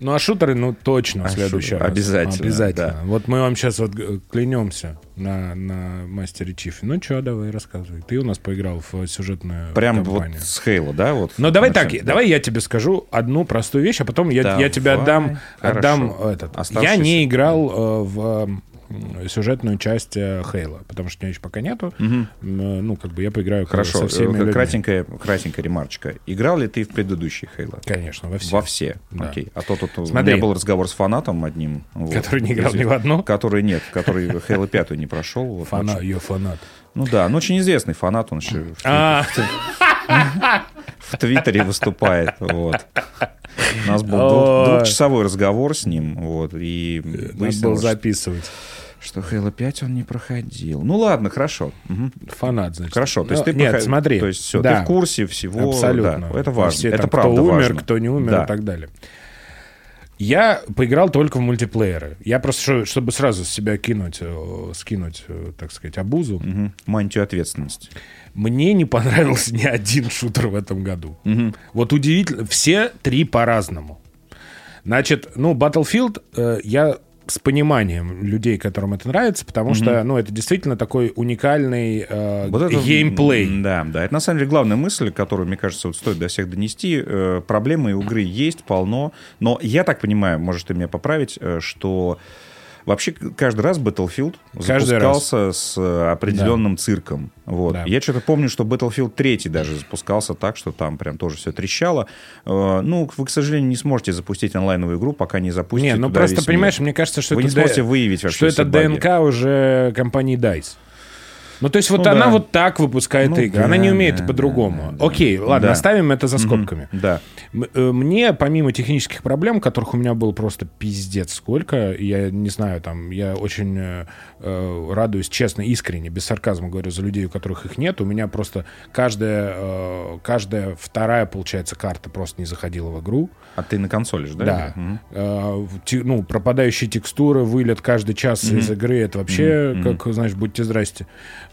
Ну, а шутеры, ну, точно в А следующий шутеры, раз. обязательно, Обязательно. да. Вот мы вам сейчас вот клянемся на, на мастере Чифе. Ну, что, давай, рассказывай. Ты у нас поиграл в сюжетную Прям вот кампанию. с Хейла, да? Вот, Ну, давай так, да. давай я тебе скажу одну простую вещь, а потом я, я тебе отдам, Хорошо. отдам этот. Я Оставшиеся. не играл э, в сюжетную часть э, Хейла, потому что у меня еще пока нету. Э, Ну, как бы я поиграю Хорошо, со всеми э, людьми. кратенькая, кратенькая ремарочка. Играл ли ты в предыдущий Хейла? Конечно, во все. Во все. Да. Окей. А то тут Смотри. у меня был разговор с фанатом одним. вот, Который не играл ни в одну? Который нет, который Хейла пятую не прошел. вот, Фанат, ее фанат. Ну да, ну очень известный фанат, он еще в, А, в Твиттере выступает. Вот. У нас был Ой. двух- двухчасовой разговор с ним, вот, и надо было записывать. Что Хейла 5 он не проходил. Ну ладно, хорошо. Мгм. Фанат, значит. Хорошо, то есть Ну, ты Нет, проход- смотри. То есть все, да, ты в курсе всего. Абсолютно. да, это важно. все это там, правда Кто умер, важно. кто не умер Да. и так далее. Я поиграл только в мультиплееры. Я просто, чтобы сразу с себя кинуть, э, скинуть, э, так сказать, обузу, Мгм. Мантию ответственности. мне не понравился ни один шутер в этом году. Вот удивительно, все три по-разному. Значит, ну, Battlefield э, я с пониманием людей, которым это нравится, потому что, ну, это действительно такой уникальный э, Вот это, геймплей. Да, да. Это на самом деле главная мысль, которую, мне кажется, вот стоит до всех донести. Э, Проблемы у игры есть, полно. Но я так понимаю, можешь ты меня поправить, э, что вообще каждый раз Battlefield Каждый запускался с э, определенным цирком. Вот. Да. Я что-то помню, что Battlefield 3 даже запускался так, что там прям тоже все трещало. Э, Ну, вы, к сожалению, не сможете запустить онлайновую игру, пока не запустите Не, ну просто понимаешь, мир. мне кажется, что Вы это не сможете Д- выявить вообще что это баги. ДНК уже компании DICE. Ну, то есть вот Ну она да. вот так выпускает Ну игры. да, она не умеет да, по-другому. да, да. Окей, ладно, Да. оставим это за скобками. Да. М- э, Мне, помимо технических проблем, которых у меня было просто пиздец сколько, я не знаю, там, я очень э, э, радуюсь, честно, искренне, без сарказма говорю, за людей, у которых их нет. У меня просто каждая, э, каждая вторая, получается, карта просто не заходила в игру. А ты на консоли же, да? Да. Мгм. Э, те- ну, пропадающие текстуры, вылет каждый час из игры, это вообще, как, знаешь, будьте здрасте.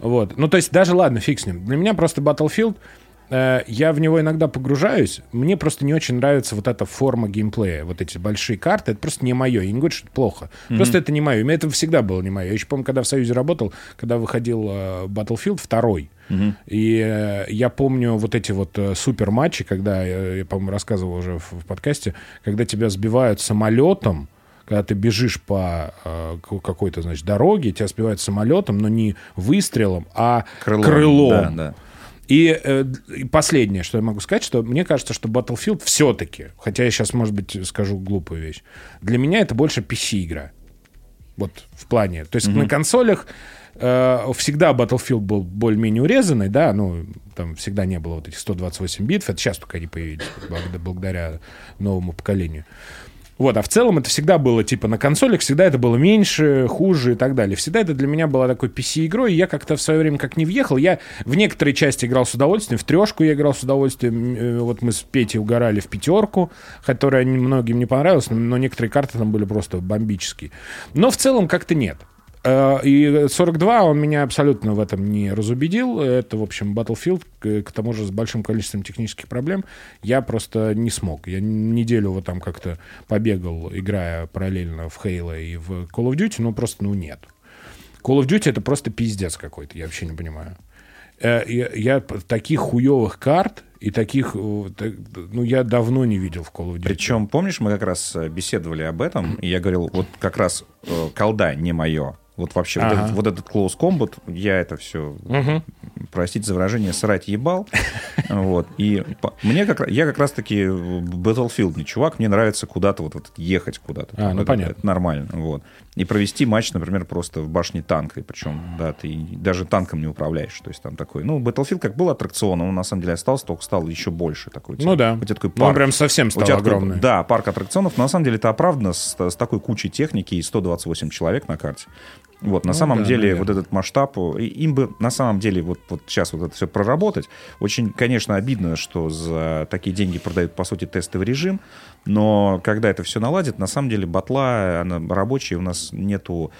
Вот. Ну, то есть даже, ладно, фиг с ним. Для меня просто Battlefield, э, я в него иногда погружаюсь, мне просто не очень нравится вот эта форма геймплея, вот эти большие карты, это просто не мое. Я не говорю, что это плохо. Просто это не мое. У меня это всегда было не мое. Я еще помню, когда в Союзе работал, когда выходил э, Battlefield второй, и э, я помню вот эти вот э, супер матчи, когда, э, я, по-моему, рассказывал уже в, в подкасте, когда тебя сбивают самолетом, когда ты бежишь по э, какой-то, значит, дороге, тебя сбивают самолетом, но не выстрелом, а крылом. Крылом. Да, да. И, э, и последнее, что я могу сказать, что мне кажется, что Battlefield все-таки, хотя я сейчас, может быть, скажу глупую вещь, для меня это больше PC-игра. Вот в плане. То есть на консолях э, всегда Battlefield был более-менее урезанный, да, ну, там всегда не было вот этих 128 битв, это сейчас только они появились, благодаря, благодаря новому поколению. Вот, а в целом это всегда было, типа, на консолях всегда это было меньше, хуже и так далее. Всегда это для меня была такой PC-игрой, и я как-то в свое время как не въехал. Я в некоторые части играл с удовольствием, в трешку я играл с удовольствием. Э, Вот мы с Петей угорали в пятерку, которая многим не понравилась, но некоторые карты там были просто бомбические. Но в целом как-то нет. Э, И 42 он меня абсолютно в этом не разубедил. Это, в общем, Battlefield, к, тому же с большим количеством технических проблем. Я просто не смог. Я неделю вот там как-то побегал, играя параллельно в Halo и в Call of Duty, но просто, ну, нет. Call of Duty это просто пиздец какой-то, я вообще не понимаю. Э, Я, я таких хуевых карт и таких, э, ну, я давно не видел в Call of Duty. Причем, помнишь, мы как раз беседовали об этом, и я говорил, вот как раз колда не мое. Вот вообще, вот, Ага. этот, вот этот close combat, я это все простите за выражение, срать ебал. Вот. И мне как, я как раз-таки Battlefield чувак, мне нравится куда-то вот, вот ехать куда-то. А, ну, это, понятно. это нормально. Вот. И провести матч, например, просто в башне танка. И причем, да, ты даже танком не управляешь. То есть там такой... Ну, Battlefield как был аттракционом, он на самом деле остался, только стал еще больше такой. Ну да. У тебя такой Ну, он парк. прям совсем У стал тебя такой, огромный. да, парк аттракционов. Но на самом деле это оправдано с, с такой кучей техники и 128 человек на карте. Вот, на Ну самом да, деле, наверное. вот этот масштаб, им бы на самом деле вот, вот сейчас вот это все проработать. Очень, конечно, обидно, что за такие деньги продают, по сути, тестовый режим, но когда это все наладит, на самом деле батла, она рабочая, у нас нету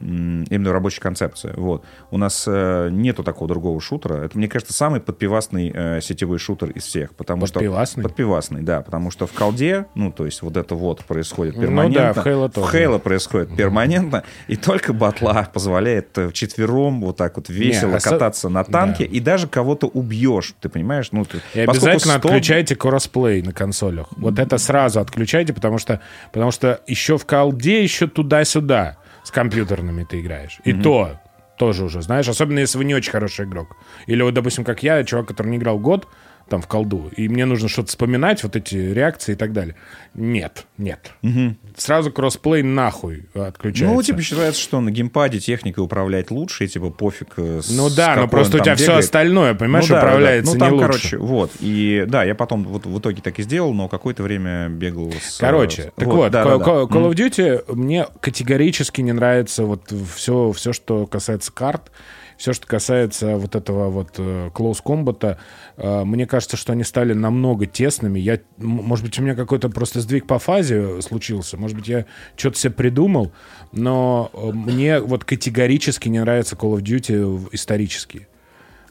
именно рабочей концепции. Вот. У нас э, нету такого другого шутера. Это, мне кажется, самый подпивасный э, сетевой шутер из всех. Потому Подпивасный? Что, подпивасный, да. Потому что в колде, ну, то есть вот это вот происходит Ну перманентно. да, в Halo тоже. В Halo происходит перманентно, и только батла позволяет э, вчетвером вот так вот весело осо- кататься на танке, да. и даже кого-то убьешь, ты понимаешь? Ну, ты- И обязательно 100 отключайте кроссплей на консолях. Вот это сразу отключайте, потому что, потому что еще в колде, еще туда-сюда с компьютерными ты играешь. И то тоже уже, знаешь, особенно если вы не очень хороший игрок. Или вот, допустим, как я, чувак, который не играл год, там, в колду, и мне нужно что-то вспоминать, вот эти реакции и так далее. Нет, нет. Сразу кроссплей нахуй отключается. Ну, типа, считается, что на геймпаде техникой управлять лучше, и типа пофиг. э, с Ну да, но какой просто у тебя там все бегает. остальное, понимаешь, Ну да, да, да. управляется Ну, там, не лучше. короче, вот. И да, я потом вот в итоге так и сделал, но какое-то время бегал с... Короче, э, так вот, да, Call, да, да. Call- of Duty мне категорически не нравится вот все, все, что касается карт, все, что касается вот этого вот э, close combat. э, Мне кажется, что они стали намного тесными. Я, может быть, у меня какой-то просто сдвиг по фазе случился. Может быть, я что-то себе придумал. Но э, мне вот категорически не нравится Call of Duty исторический.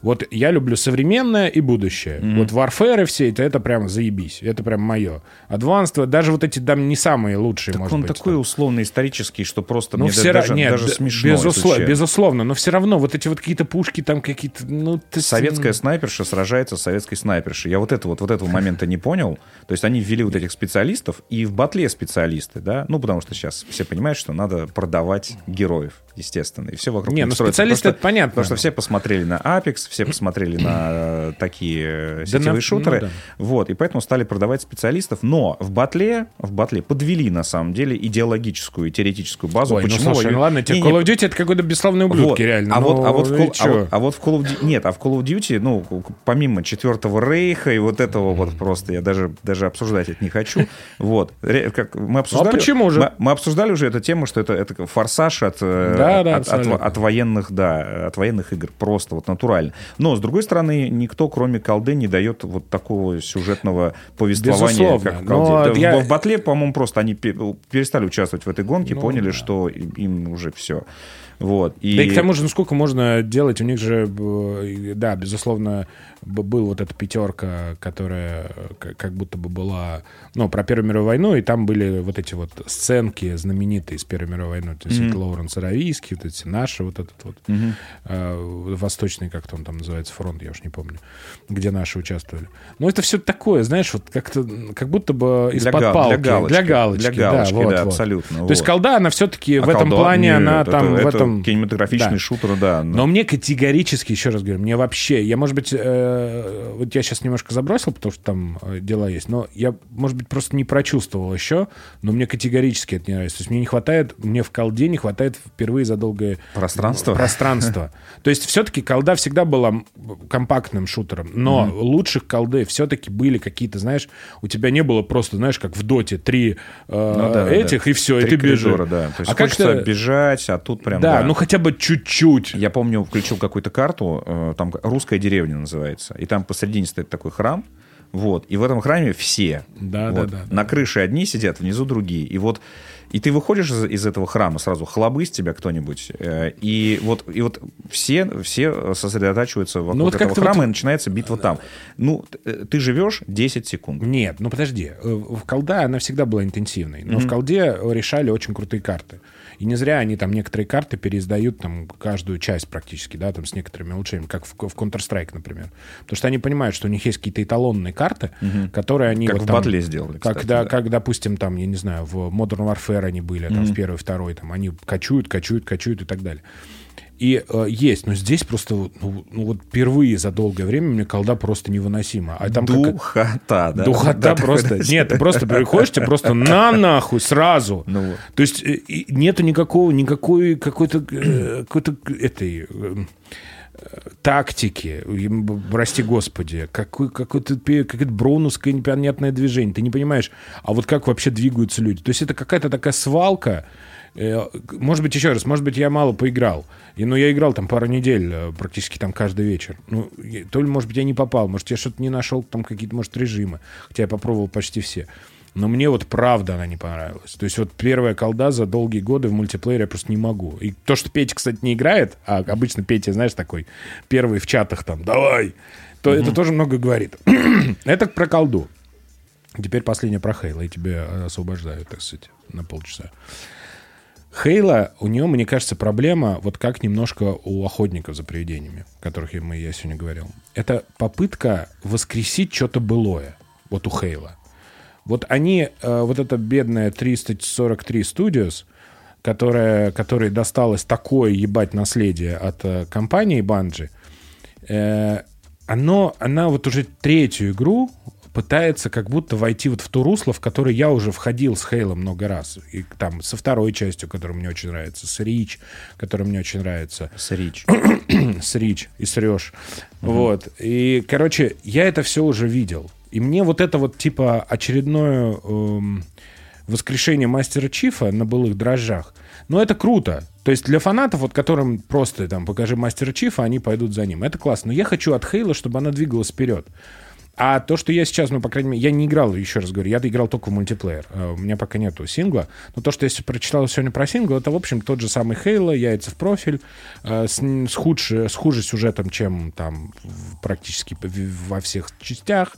Вот я люблю современное и будущее. Вот Warfare все это, это прям заебись. Это прям мое. Advanced, даже вот эти там не самые лучшие, Так может он быть. такой там. условно исторический, что просто Ну, мне все даже, ра- нет, даже смешно. честно. безусловно, но все равно вот эти вот какие-то пушки там какие-то, ну, ты Советская снайперша сражается с советской снайпершей. Я вот это вот, вот этого момента не понял. То есть они ввели вот этих специалистов, и в батле специалисты, да? Ну, потому что сейчас все понимают, что надо продавать героев, естественно. И все вокруг Не, ну, специалисты Потому это понятно. Потому что все посмотрели на Apex, все посмотрели на э, такие э, Да сетевые шутеры. ну да. Вот, и поэтому стали продавать специалистов. Но в батле, в батле подвели, на самом деле, идеологическую и теоретическую базу. Ой, ну Почему слушай, ее- ну ладно, тебе Call of Duty это какой-то бесславные ублюдки, вот. реально. А, ну, вот, а, вот в Call, а, вот, а вот в Call of Duty... Нет, а в Call of Duty, ну, помимо Четвертого Рейха и вот этого вот просто, я даже, даже обсуждать это не хочу. Вот. Как мы обсуждали... Ну, почему же? Мы, мы обсуждали уже эту тему, что это, это форсаж от, э, Да, да, от, от, от военных, да, от военных игр. Просто вот натурально. Но, с другой стороны, никто, кроме колды, не дает вот такого сюжетного повествования, Безусловно. как в колде. Да, я- в, батле, по-моему, просто они пе- перестали участвовать в этой гонке, Ну, поняли, да. что им уже все. Вот. И... Да и к тому же, ну сколько можно делать? У них же, э, да, безусловно, был вот эта пятерка, которая к- как будто бы была, ну, про Первую мировую войну, и там были вот эти вот сценки знаменитые из Первой мировой войны. То есть это Лоуренс Аравийский, вот эти наши, вот этот вот э, восточный, как-то он там называется, фронт, я уж не помню, где наши участвовали. Но это все такое, знаешь, вот как-то, как будто бы из-под га- палки. для галочки. Для галочки, Для галочки, да, вот, да, вот. абсолютно, То есть вот. колда, она все-таки в А этом колда- плане, нет, она это- там в это этом... кинематографичный Да. шутер, да. Но мне категорически, еще раз говорю, мне вообще, я, может быть, э, вот я сейчас немножко забросил, потому что там э, дела есть, но я, может быть, просто не прочувствовал еще, но мне категорически это не нравится. То есть мне не хватает, мне в колде не хватает впервые за долгое Пространство? пространства. То есть все-таки колда всегда была компактным шутером, но лучших колды все-таки были какие-то, знаешь, у тебя не было просто, знаешь, как в доте, три э, Ну да, этих, да. и все, и Три ты бежишь. да. То есть а хочется как-то... бежать, а тут прям... Да, ну хотя бы чуть-чуть. Я помню, включил какую-то карту, э, там «Русская деревня» называется, и там посередине стоит такой храм, вот, и в этом храме все. Да, Вот. да, да. На крыше одни сидят, внизу другие. И вот и ты выходишь из, из этого храма, сразу хлобы тебя кто-нибудь, э, и вот, и вот все, все сосредотачиваются вокруг Ну, вот этого храма, вот- и начинается битва там. Ну, э, ты живешь 10 секунд. Нет, ну подожди. Э, В колда она всегда была интенсивной. Но в колде решали очень крутые карты. И не зря они там некоторые карты переиздают там каждую часть практически, да, там с некоторыми улучшениями, как в, в Counter-Strike, например. Потому что они понимают, что у них есть какие-то эталонные карты, которые они... Как вот в там- батле сделали, Как, кстати, да, да. как, допустим, там, я не знаю, в Modern Warfare они были, там в первый, второй, там, они качуют, качуют, качуют и так далее. И э, есть, но здесь просто ну, ну вот впервые за долгое время мне колда просто невыносима. А там как- Духота, да? Духота Да, просто. да, Нет, ты просто приходишь, тебе просто на нахуй сразу. Ну вот. То есть э, нету никакого, никакой какой-то э, какой-то этой э, тактики, прости господи, пе- какое-то броуновское непонятное движение, ты не понимаешь, а вот как вообще двигаются люди. То есть это какая-то такая свалка, Э, Может быть, еще раз, может быть, я мало поиграл. И, ну, я играл там пару недель, э, практически там каждый вечер. Ну, то ли, может быть, я не попал, может, я что-то не нашел, там какие-то, может, режимы. Хотя я попробовал почти все. Но мне вот правда она не понравилась. То есть вот первая колда за долгие годы в мультиплеере я просто не могу. И то, что Петя, кстати, не играет, а обычно Петя, знаешь, такой первый в чатах там, давай, то это тоже много говорит. это про колду. Теперь последнее про Хейла. Я тебя освобождаю, так сказать, на полчаса. Хейла, у нее, мне кажется, проблема, вот как немножко у охотников за привидениями, о которых я, мы, я сегодня говорил. Это попытка воскресить что-то былое, вот у Хейла. Вот они, э, вот эта бедная 343 Studios, которая, которой досталось такое ебать наследие от э, компании Bungie, э, оно, она вот уже третью игру пытается как будто войти вот в ту русло, в которое я уже входил с Хейлом много раз. И там со второй частью, которая мне очень нравится, с Рич, которая мне очень нравится, С Рич. с Рич и с Рёж. Вот. И, короче, я это все уже видел. И мне вот это вот типа очередное эм, воскрешение Мастера Чифа на былых дрожжах. Но это круто. То есть для фанатов, вот которым просто там покажи Мастера Чифа, они пойдут за ним. Это классно. Но я хочу от Хейла, чтобы она двигалась вперед. А то, что я сейчас, ну, по крайней мере, я не играл, еще раз говорю, я играл только в мультиплеер. Э, У меня пока нету сингла. Но то, что я прочитал сегодня про сингл, это, в общем, тот же самый Хейла, яйца в профиль, э, с, с, худше, с хуже сюжетом, чем там практически во всех частях.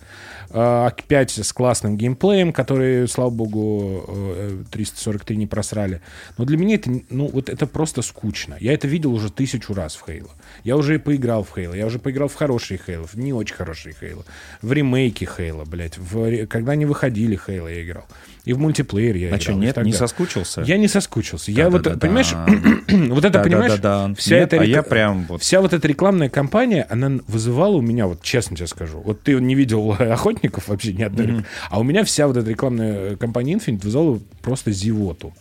Э, Опять с классным геймплеем, который, слава богу, э, 343 не просрали. Но для меня это, ну, вот это просто скучно. Я это видел уже тысячу раз в Хейла. Я уже и поиграл в Хейла, я уже поиграл в хорошие Хейла, в не очень хорошие Хейла, в ремейки Хейла, блядь, в, когда они выходили Хейла я играл. И в мультиплеер я А играл. что, и нет, не соскучился? Я не соскучился. Я вот, Да-да-да-да. понимаешь, вот это, понимаешь, вся эта а вся вот эта рекламная кампания, она вызывала у меня, вот честно тебе скажу, вот ты не видел охотников вообще ни одной, а у меня вся вот эта рекламная кампания Infinite вызвала просто зевоту.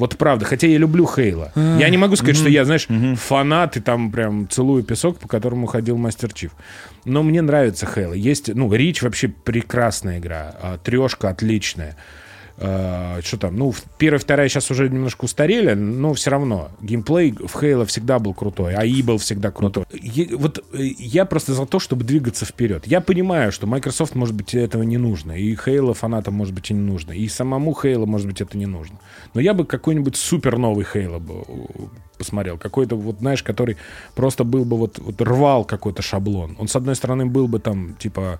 Вот правда, хотя я люблю Хейла. Я не могу сказать, что я, знаешь, фанат и там прям целую песок, по которому ходил Мастер Чиф. Но мне нравится Хейла. Есть, ну, Рич вообще прекрасная игра, а, трешка отличная. А, что там, ну, первая, вторая сейчас уже немножко устарели, но все равно геймплей в Хейла всегда был крутой, а и был всегда крутой. Е- вот э, я просто за то, чтобы двигаться вперед. Я понимаю, что Microsoft, может быть, этого не нужно, и Хейла фанатам, может быть, и не нужно, и самому Хейла, может быть, это не нужно. Но я бы какой-нибудь супер новый Хейла бы э, посмотрел, какой-то, вот, знаешь, который просто был бы вот, вот рвал какой-то шаблон. Он, с одной стороны, был бы там, типа,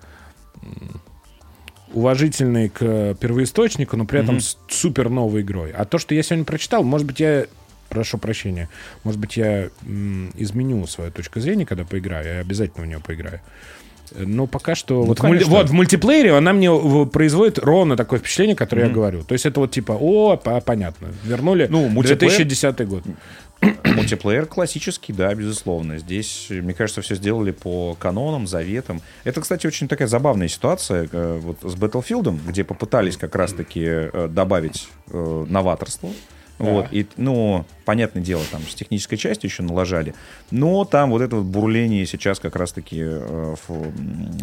уважительный к первоисточнику, но при этом с супер новой игрой. А то, что я сегодня прочитал, может быть, я прошу прощения, может быть, я м, изменю свою точку зрения, когда поиграю, я обязательно в нее поиграю. Э, Но пока что... вот, в муль- вот в мультиплеере она мне в- производит ровно такое впечатление, которое я говорю. То есть это вот типа, о, по- понятно, вернули Ну, мультиплеер- 2010 год. Мультиплеер классический, да, безусловно. Здесь, мне кажется, все сделали по канонам, заветам. Это, кстати, очень такая забавная ситуация э, вот с Battlefield, где попытались как раз-таки э, добавить э, новаторство. Вот, и, ну, понятное дело, там с технической частью еще налажали. Но там вот это вот бурление сейчас как раз-таки э,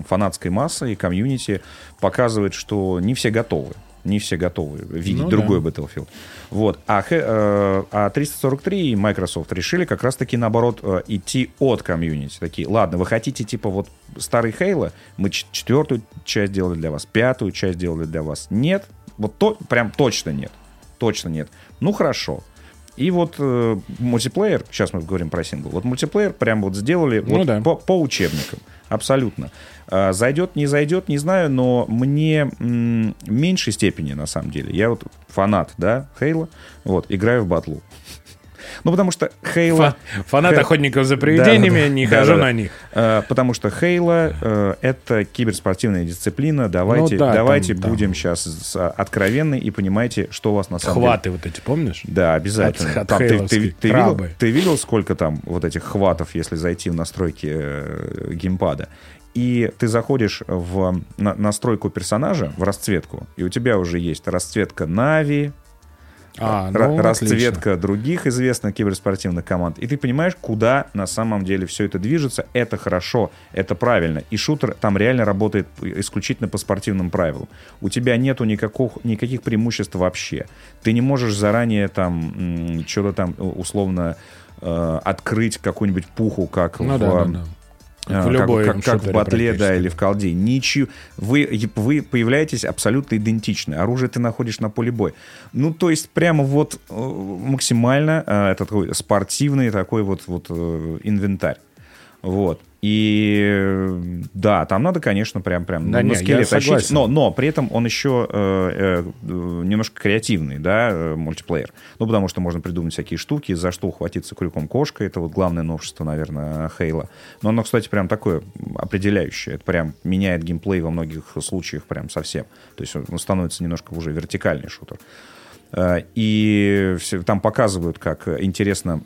фанатской массы и комьюнити показывает, что не все готовы. Не все готовы видеть Ну другой Battlefield. Вот. А, э, а 343 и Microsoft решили как раз-таки, наоборот, э, идти от комьюнити. Такие, ладно, вы хотите, типа, вот старый Хейла, мы четвертую часть делали для вас, пятую часть делали для вас. Нет, вот то, прям точно нет. Точно нет. Ну, хорошо. И вот э, мультиплеер, сейчас мы говорим про сингл, вот мультиплеер прям вот сделали Ну вот да. по, по учебникам. Абсолютно. А, зайдет, не зайдет, не знаю, но мне м, меньшей степени, на самом деле. Я вот фанат, да, Хейла, вот, играю в батлу. Ну, потому что Хейла... Фа- Фанат охотников за привидениями, Да-да-да. не хожу Да-да-да. на них. Э, Потому что Хейла э, это киберспортивная дисциплина. Давайте, Ну да, давайте там- там. будем сейчас откровенны и понимаете, что у вас на самом деле. Хваты вот эти, помнишь? Да, обязательно. От- от Там ты, ты- ты видел, ты видел, сколько там вот этих хватов, если зайти в настройки э, геймпада? И ты заходишь в на- настройку персонажа, в расцветку, и у тебя уже есть расцветка Нави, А, ну, расцветка других известных киберспортивных команд. И ты понимаешь, куда на самом деле все это движется. Это хорошо, это правильно. И шутер там реально работает исключительно по спортивным правилам. У тебя нету никаких, никаких преимуществ вообще. Ты не можешь заранее там что-то там э, условно э, открыть какую-нибудь пуху, как Ну в... да, да, да. А, В как- любой как, как в батле, да, или в колде. Ничего. Вы, вы появляетесь абсолютно идентичны. Оружие ты находишь на поле боя. Ну, то есть, прямо вот э, максимально э, это такой спортивный такой вот, вот э, инвентарь. Вот. И э, да, там надо, конечно, прям, прям Да на не, я тащить. Но, но при этом он еще э, э, немножко креативный, да, э, мультиплеер. Ну, потому что можно придумать всякие штуки, за что ухватиться крюком кошка. Это вот главное новшество, наверное, Хейла. Но оно, кстати, прям такое определяющее. Это прям меняет геймплей во многих случаях прям совсем. То есть он становится немножко уже вертикальный шутер. Э, И все- там показывают, как интересно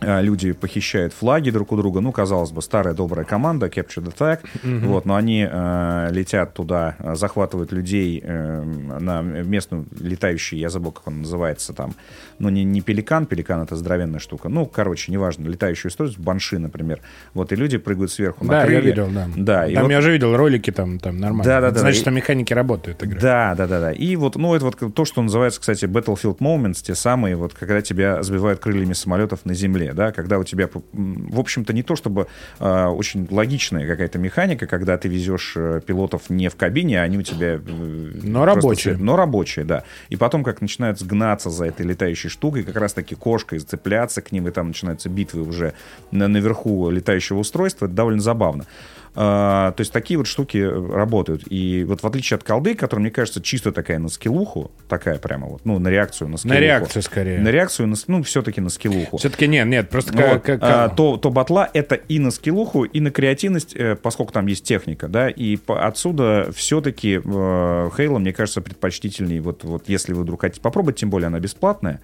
люди похищают флаги друг у друга. Ну, казалось бы, старая добрая команда, Capture the Flag. Вот, но они э, летят туда, э, захватывают людей э, на местную летающую, я забыл, как он называется там. Ну, не, не пеликан, пеликан это здоровенная штука. Ну, короче, неважно, летающую историю, банши, например. Вот, и люди прыгают сверху на Да, я крылья. видел, да. Да, там вот- я уже видел ролики, там, там нормально. Да, да, Это да, Значит, и- что механики работают, игры. Да, да, да, да. И вот, ну, это вот то, что называется, кстати, Battlefield Moments, те самые, вот, когда тебя сбивают крыльями самолетов на земле, да, когда у тебя, в общем-то, не то чтобы а, очень логичная какая-то механика, когда ты везешь э, пилотов не в кабине, а они у тебя... э, Но рабочие. Но рабочие, да. И потом, как начинают сгнаться за этой летающей штукой, как раз-таки кошкой цепляться к ним, и там начинаются битвы уже на, наверху летающего устройства, это довольно забавно. А, то есть такие вот штуки э, работают. И вот в отличие от колды, которая, мне кажется, чисто такая на скиллуху, такая прямо вот, ну, на реакцию на скиллуху. реакцию скорее. На реакцию, на, ну, все-таки на скиллуху. Все-таки нет, нет, просто Ну как... как- а, то, то батла это и на скиллуху, и на креативность, э, поскольку там есть техника, да, и по- отсюда все-таки э, Хейла, мне кажется, предпочтительней, вот, вот если вы вдруг хотите попробовать, тем более она бесплатная,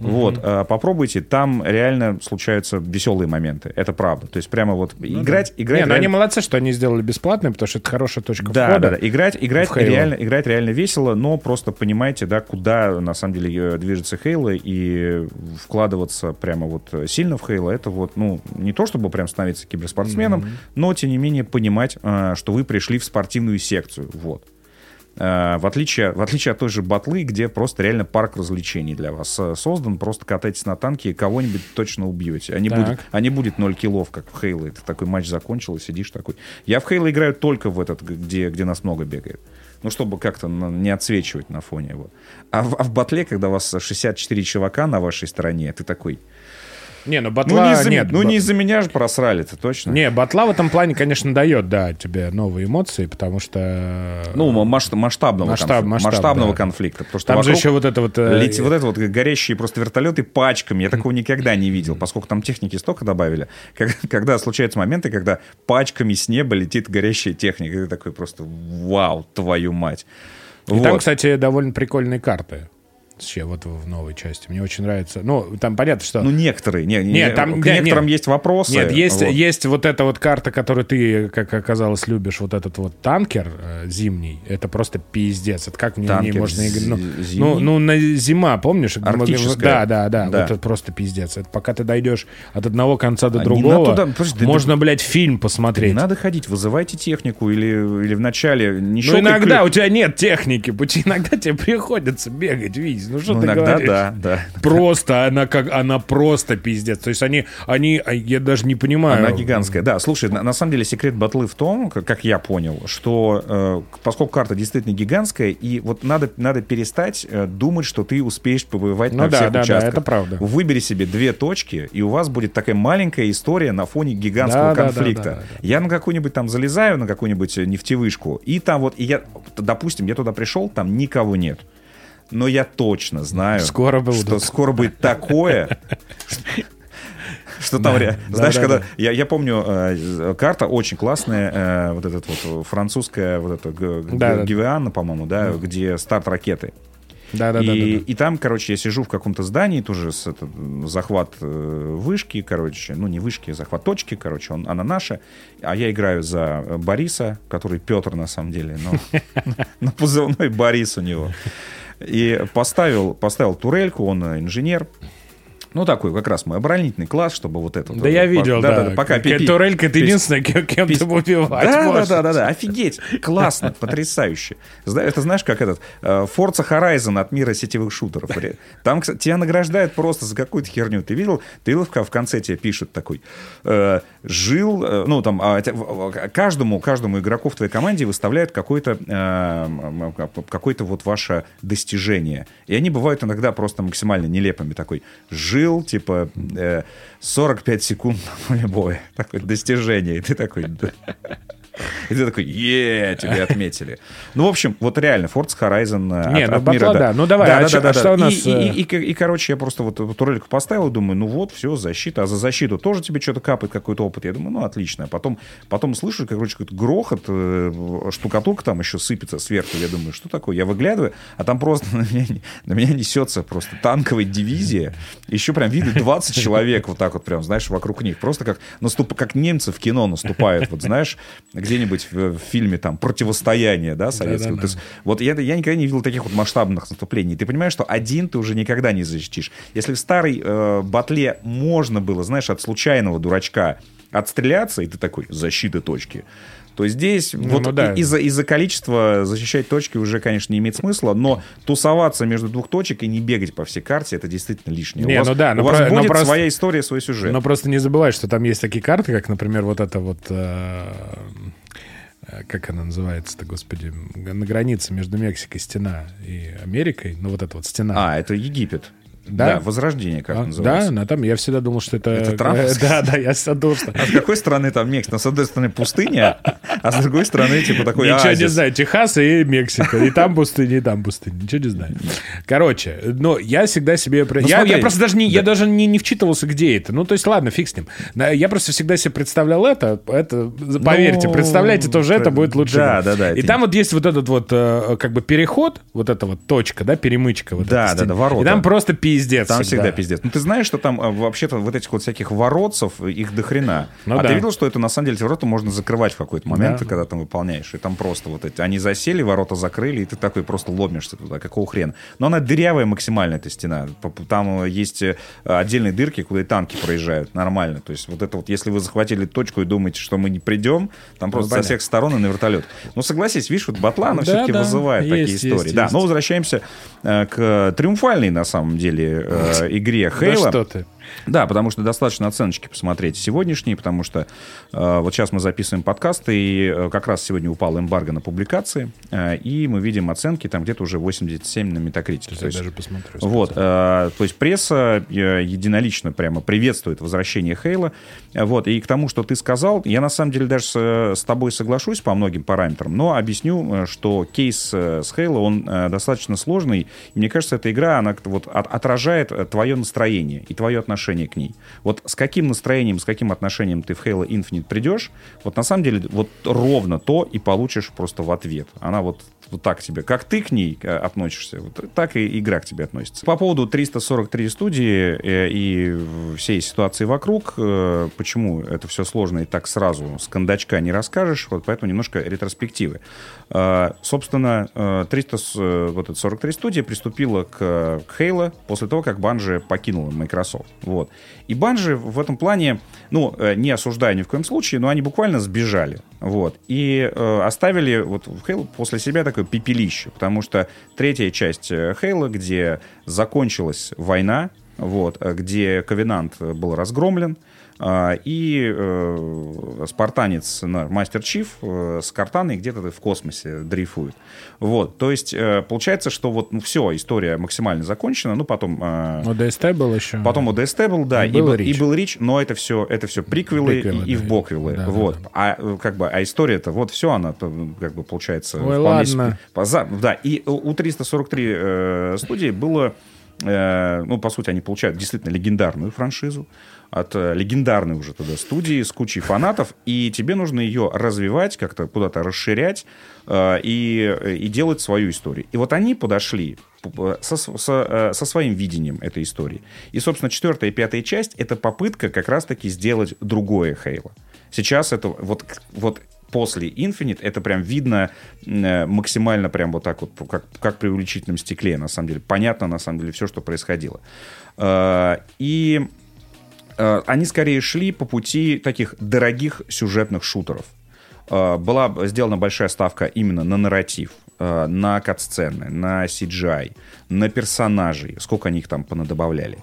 вот, э, попробуйте, там реально случаются веселые моменты, это правда, то есть прямо вот играть, играть Не, ну они реально- молодцы, что они сделали бесплатно, потому что это хорошая точка да, входа. да, да. Играть, играть, реально, играть реально весело, но просто понимаете, да, куда на самом деле движется Хейла, и вкладываться прямо вот сильно в Хейла, это вот, ну, не то чтобы прям становиться киберспортсменом, но, тем не менее, понимать, э, что вы пришли в спортивную секцию, вот. Э, В отличие, в отличие от той же батлы, где просто реально парк развлечений для вас э, создан, просто катайтесь на танке и кого-нибудь точно убьете. А не, Так. будет, а не будет 0 киллов, как в Хейло. Это такой матч закончил, и сидишь такой. Я в Хейло играю только в этот, где, где нас много бегает. Ну, чтобы как-то не отсвечивать на фоне его. А в, а в батле, когда у вас 64 чувака на вашей стороне, ты такой... Не, ну Ну, батла... не из-за, нет, ну, ба- не из-за меня же просрали-то, точно? Не, батла в этом плане, конечно, дает, да, тебе новые эмоции, потому что... Ну, масш- масштабного, Масштаб- конфли- масштаб, масштабного да. конфликта. Потому что Там же еще вот это вот... э, Лети- вот это вот горящие просто вертолеты пачками. Я такого никогда не видел, поскольку там техники столько добавили. Как- Когда случаются моменты, когда пачками с неба летит горящая техника. И ты такой просто, вау, твою мать. И Вот. там, кстати, довольно прикольные карты. Вот в новой части. Мне очень нравится. Ну, там понятно, что... Ну, некоторые. Не, не- Нет, там- к да, некоторым нет. есть вопросы. Нет, есть, Вот. есть вот эта вот карта, которую ты, как оказалось, любишь, вот этот вот танкер э, зимний. Это просто пиздец. Это как мне Танкер можно играть? Ну, ну, ну, на зима, помнишь? Арктическая. Да, да, да, Да. Вот это просто пиздец. Это пока ты дойдешь от одного конца до А не другого, туда- подожди, ты- можно, блядь, фильм Не посмотреть. надо ходить, вызывайте технику или, или в начале не Ну, иногда клю- у тебя нет техники, пути иногда тебе приходится бегать, видеть. Ну, что Ну, ты иногда говоришь? да, да. Просто она как она просто пиздец. То есть они, они, а я даже не понимаю. Она гигантская. Да, слушай, на, на самом деле секрет батлы в том, как, как я понял, что э, поскольку карта действительно гигантская, и вот надо, надо перестать э, думать, что ты успеешь побывать Ну на да, всех да, да, участках. это правда. Выбери себе две точки, и у вас будет такая маленькая история на фоне гигантского Да, да, да, конфликта. да, да, да. Я на какую-нибудь там залезаю, на какую-нибудь э, нефтевышку, и там вот, и я, допустим, я туда пришел, там никого нет. Но я точно знаю, Скоро будут. что скоро будет такое, что там, ре- да, знаешь, да, когда да. я, я помню э, карта очень классная, э, вот этот вот французская вот эта Г- Да, да. По-моему, да, где старт ракеты. Да, да, да, и, да, да. и там, короче, я сижу в каком-то здании, тоже с это, захват э, вышки, короче, ну не вышки, а захват точки, короче, он, она наша, а я играю за Бориса, который Петр на самом деле, но позывной Борис у него. И поставил, поставил турельку, он инженер. Ну, такой как раз мой оборонительный класс, чтобы вот это... Да я видел, да. пока К- пи- Турелька, ты единственная, кем, кем ты убивать да, можешь. да, да, да, да, офигеть, классно, потрясающе. Это знаешь, как этот э, Forza Horizon от мира сетевых шутеров. Там, кстати, тебя награждают просто за какую-то херню. Ты видел? Ты видел, в конце тебе пишут такой, э, жил, э, ну там а, каждому, каждому игроку в твоей команде выставляют какое-то какое-то вот ваше достижение. И они бывают иногда просто максимально нелепыми. Такой, жил, типа, э, 45 секунд на поле боя. Такое достижение. И ты такой. И ты такой, е, тебе отметили. Ну, в общем, вот реально, Forza Horizon э, Не, от, ну, от мира, батла, да. Ну, давай, а чё- а что у И- нас, И, э? и- и- и, короче, я просто вот эту ролику поставил думаю, ну вот, все, защита. А за защиту тоже тебе что-то капает, какой-то опыт. Я думаю, ну, отлично. А потом, потом слышу, короче, какой-то грохот, э, штукатурка там еще сыпется сверху. Я думаю, что такое? Я выглядываю, а там просто на меня, на меня несется просто танковая дивизия. Еще прям видно 20 человек вот так вот прям, знаешь, вокруг них. Просто как, наступ, как немцы в кино наступают, вот знаешь, где-нибудь в, в фильме там «Противостояние», да, советского. Да-да-да. То есть вот я, я никогда не видел таких вот масштабных наступлений. Ты понимаешь, что один ты уже никогда не защитишь. Если в старой э, батле можно было, знаешь, от случайного дурачка отстреляться, и ты такой, защита точки, то здесь вот ну да. из-за из количества защищать точки уже, конечно, не имеет смысла, но тусоваться между двух точек и не бегать по всей карте, это действительно лишнее. Не, у вас, ну да, у но вас про- но будет просто- своя история, свой сюжет. Но просто не забывай, что там есть такие карты, как, например, вот это вот... э, э, Как она называется-то, господи? На границе между Мексикой стена и Америкой. Ну, вот эта вот стена. А, это Египет. Да? Да, Возрождение, как А, да, называется. но там я всегда думал, что это... Это Трамп? Да, да, я всегда думал, что... А с какой стороны там Мексика? С одной стороны пустыня, а с другой стороны, типа, такой Ничего не знаю. Техас и Мексика. И там пустыня, и там пустыня. Ничего не знаю. Короче, но я всегда себе... Ну, я, смотри. я просто даже, не, я Да. даже не, не вчитывался, где это. Ну, то есть, ладно, фиг с ним. Да, Я просто всегда себе представлял это. это поверьте, Ну, представляйте, тоже это будет лучше. да, да, да, И там вот есть вот этот вот э, как бы переход, вот эта вот точка, да, перемычка. Вот Да, да, да, ворота. И там просто пиздец. Там всегда пиздец. Ну, ты знаешь, что там а, вообще-то вот этих вот всяких воротцев, их до хрена. Ну а да. ты видел, что это на самом деле эти ворота можно закрывать в какой-то момент, Да. когда там выполняешь. И там просто вот эти, они засели, ворота закрыли, и ты такой просто ломишься туда, какого хрена. Но она дырявая максимально, эта стена. Там э, есть э, отдельные дырки, куда и танки проезжают. Нормально. То есть вот это вот, если вы захватили точку и думаете, что мы не придем, там просто со понятно. всех сторон и на вертолет. Ну, согласись, видишь, вот батла, она Да, все-таки да, вызывает такие есть, истории. есть, да, есть. но возвращаемся э, к триумфальной, на самом деле, э, игре Да Хейла. что ты. Да, потому что достаточно оценочки посмотреть сегодняшние, потому что э, вот сейчас мы записываем подкаст, и э, как раз сегодня упал эмбарго на публикации, э, и мы видим оценки там где-то уже 87 на метакритике. Я даже посмотрю. Вот, э, то есть пресса э, единолично прямо приветствует возвращение Хейла. Э, Вот, и к тому, что ты сказал, я на самом деле даже с, с тобой соглашусь по многим параметрам, но объясню, э, что кейс э, с Хейла, он э, достаточно сложный. И мне кажется, эта игра, она вот от- отражает э, твое настроение и твое отношение к ней. Вот с каким настроением, с каким отношением ты в Halo Infinite придешь, вот на самом деле вот ровно то и получишь просто в ответ. Она вот вот так тебе, как ты к ней э, относишься, вот так и игра к тебе относится. По поводу 343 студии э, и всей ситуации вокруг, э, почему это все сложно и так сразу с кондачка не расскажешь, вот поэтому немножко ретроспективы. Собственно, э, 300, с- э, вот эта 43 студия приступила к, Halo после того, как Банжи покинула Microsoft. Вот. И Банжи в этом плане, ну, не осуждаю ни в коем случае, но они буквально сбежали. Вот. И оставили вот Halo после себя такое пепелище, потому что третья часть э, Halo, где закончилась война, вот, э, где Ковенант был разгромлен, и э, спартанец, мастер Чиф э, с картаной где-то в космосе дрейфует. Вот, то есть э, получается, что вот ну, все, история максимально закончена, ну потом... Э, ОДСТ был еще. Потом ОДСТ был, да, И и, был был, Рич. и был Рич, но это все, это все приквелы, Приквелы, и, и да, в боквелы, да, да, вот. да. А э, как бы, а история-то, вот все она, как бы получается. Ой, вполне ладно. себе- поза- да, и у 343 э, студии было, ну по сути, они получают действительно легендарную франшизу от э, легендарной уже тогда студии с кучей фанатов, и тебе нужно ее развивать, как-то куда-то расширять э, и, и делать свою историю. И вот они подошли п- со, со, э, со своим видением этой истории. И, собственно, четвертая и пятая часть — это попытка как раз-таки сделать другое Хейла. Сейчас это вот, вот после Infinite это прям видно э, максимально прям вот так вот, как, как при увеличительном стекле, на самом деле. Понятно, на самом деле, все, что происходило. Э, И э, они скорее шли по пути таких дорогих сюжетных шутеров. Э, Была сделана большая ставка именно на нарратив, э, на кат-сцены, на CGI, на персонажей, сколько они их там понадобавляли.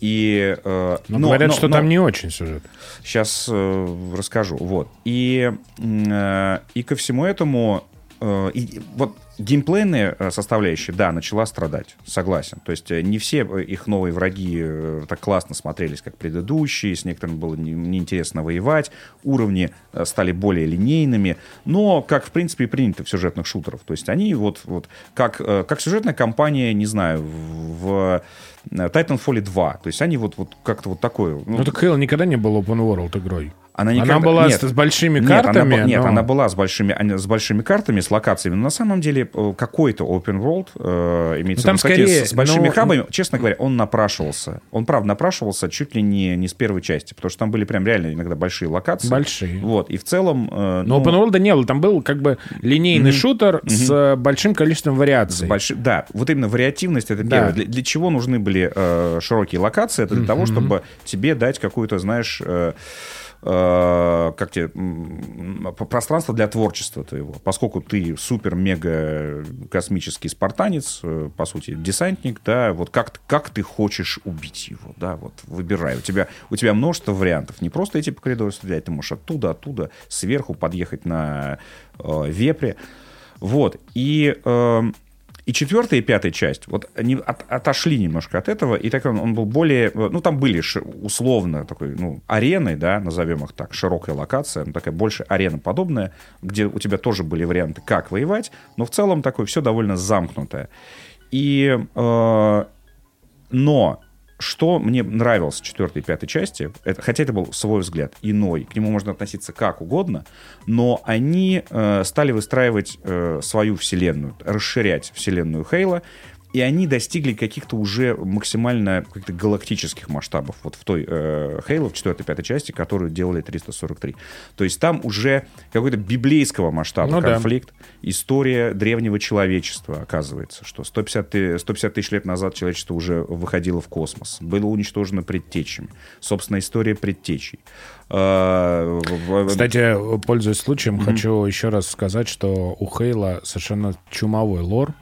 И, э, Но, но- говорят, но- что но- там не очень сюжет. Сейчас э, расскажу. Вот. И, э, и ко всему этому э, и, вот геймплейная э, составляющая, да, начала страдать, согласен. То есть э, не все э, их новые враги так классно смотрелись, как предыдущие, с некоторыми было не- неинтересно воевать, уровни стали более линейными, но, как, в принципе, и принято в сюжетных шутерах. То есть они вот, вот как, как сюжетная кампания, не знаю, в, Titanfall 2. То есть они вот, вот как-то вот такое... ну, Ну, так Halo никогда не был open world игрой. Она, Она никогда- была нет. с, с большими Нет, картами. она, нет, но- она была с большими, они- с большими картами, с локациями. Но на самом деле э, какой-то open world э, имеется Ну, в виду, скорее, с, с большими ну, хабами. Честно говоря, он напрашивался. Он, правда, напрашивался чуть ли не, не с первой части, потому что там были прям реально иногда большие локации. Большие. Вот, и в целом... э, Но ну, open world не было. Там был как бы линейный шутер с э, большим количеством с вариаций. больши- Да, вот именно вариативность это Да. первое. Для, для чего нужны были э, широкие локации? Это для того, чтобы тебе дать какую-то, знаешь, э, э, как тебе, пространство для творчества твоего. Поскольку ты супер-мега космический спартанец, э, по сути, десантник, да, вот как, как ты хочешь убить его, да, вот выбирай. У тебя, у тебя множество вариантов. Не просто идти по коридору стрелять, ты можешь оттуда, оттуда, сверху подъехать на э, вепре. Вот. И, эм, и четвертая и пятая часть, вот они от- отошли немножко от этого, и так он, он был более, ну, там были условно такой, ну, арены, да, назовем их так, широкая локация, ну, такая больше арена подобная, где у тебя тоже были варианты, как воевать, но в целом такое все довольно замкнутое. И, э, но что мне нравилось в четвертой и пятой части, это, хотя это был свой взгляд, иной, к нему можно относиться как угодно, но они э, стали выстраивать э, свою вселенную, расширять вселенную Хейла, и они достигли каких-то уже максимально каких-то галактических масштабов вот в той э, Halo, в 4-5 части, которую делали 343. То есть там уже какой-то библейского масштаба Ну да. конфликт, история древнего человечества, оказывается, что 150, ты- 150 тысяч лет назад человечество уже выходило в космос, было уничтожено предтечами. Собственно, история предтечей. Э, Кстати, пользуясь случаем, хочу еще раз сказать, что у Хейла совершенно чумовой лор.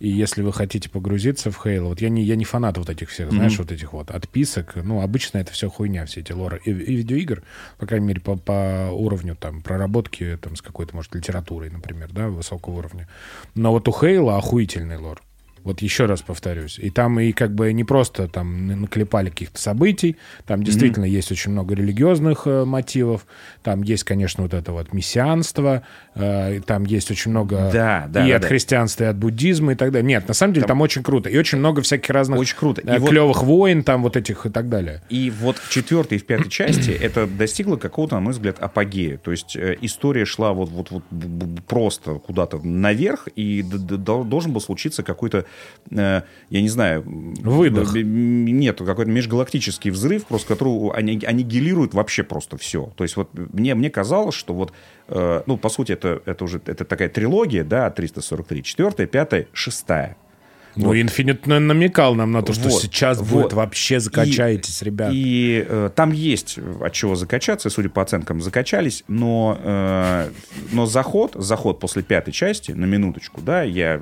И если вы хотите погрузиться в Хейла, вот я не, я не фанат вот этих всех, знаешь, вот этих вот отписок. Ну, обычно это все хуйня, все эти лоры. И, и видеоигр, по крайней мере, по, по уровню там проработки там, с какой-то, может, литературой, например, да, высокого уровня. Но вот у Хейла охуительный лор. Вот еще раз повторюсь. И там и как бы не просто там на- наклепали каких-то событий, там действительно есть очень много религиозных э, мотивов, там есть, конечно, вот это вот мессианство, э, и там есть очень много Да, да, и да, от да. христианства, и от буддизма и так далее. Нет, на самом деле там, очень круто. И очень много всяких разных Очень круто. И э, вот- клевых войн там вот этих и так далее. И вот в четвертой и в пятой части это достигло какого-то, на мой взгляд, апогея. То есть э, история шла вот, вот, вот б- просто куда-то наверх, и должен был случиться какой-то, я не знаю... Выдох. Нет, какой-то межгалактический взрыв, просто который они, аннигилирует вообще просто все. То есть вот мне, мне казалось, что вот, э, ну, по сути, это, это уже это такая трилогия, да, 343, четвертая, пятая, шестая. Ну, Infinite наверное, намекал нам на то, что Вот, сейчас вот. будет вообще закачаетесь, И- ребят. И э, там есть от чего закачаться, судя по оценкам, закачались, но, э, но заход, заход после пятой части, на минуточку, да, я,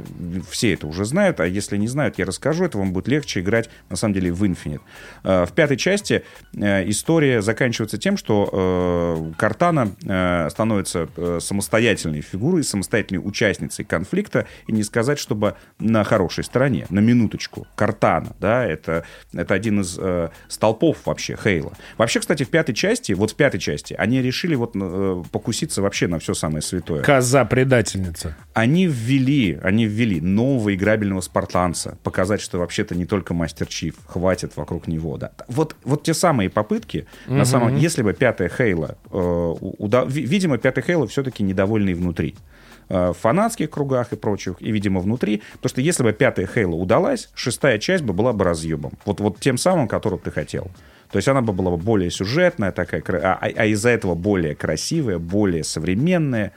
все это уже знают, а если не знают, я расскажу, это вам будет легче играть, на самом деле, в Infinite. Э, в пятой части э, история заканчивается тем, что э, Картана э, становится э, самостоятельной фигурой, самостоятельной участницей конфликта, и не сказать, чтобы на хорошей стороне, на минуточку. Картана, да, это, это один из э, столпов вообще Хейла. Вообще, кстати, в пятой части, вот в пятой части, они решили вот э, покуситься вообще на все самое святое. Коза-предательница. Они ввели, они ввели нового играбельного спартанца, показать, что вообще-то не только мастер Чиф, хватит вокруг него, да. Вот, вот те самые попытки, на самом, если бы пятая Хейла, э, уда- ви- видимо, пятая Хейла все-таки недовольный внутри в фанатских кругах и прочих, и, видимо, внутри. Потому что если бы пятая Хейла удалась, шестая часть бы была бы разъебом. Вот, вот тем самым, которым ты хотел. То есть она бы была бы более сюжетная, такая, а, а- а из-за этого более красивая, более современная.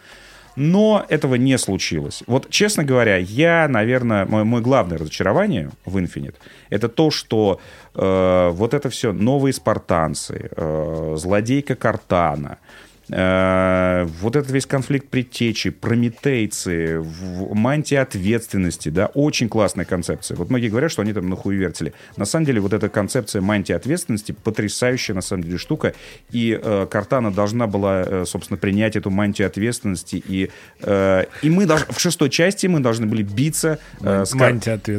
Но этого не случилось. Вот, честно говоря, я, наверное, мой, мой главное разочарование в Infinite это то, что э, вот это все новые спартанцы, э, злодейка Картана, э, вот этот весь конфликт предтечи, прометейцы, мантия ответственности, да, очень классная концепция. Вот многие говорят, что они там нахуй вертели. На самом деле вот эта концепция мантии ответственности потрясающая на самом деле штука, и э, Картана должна была, э, собственно, принять эту мантию ответственности, и, э, и мы должны, в шестой части мы должны были биться э, с, Кар-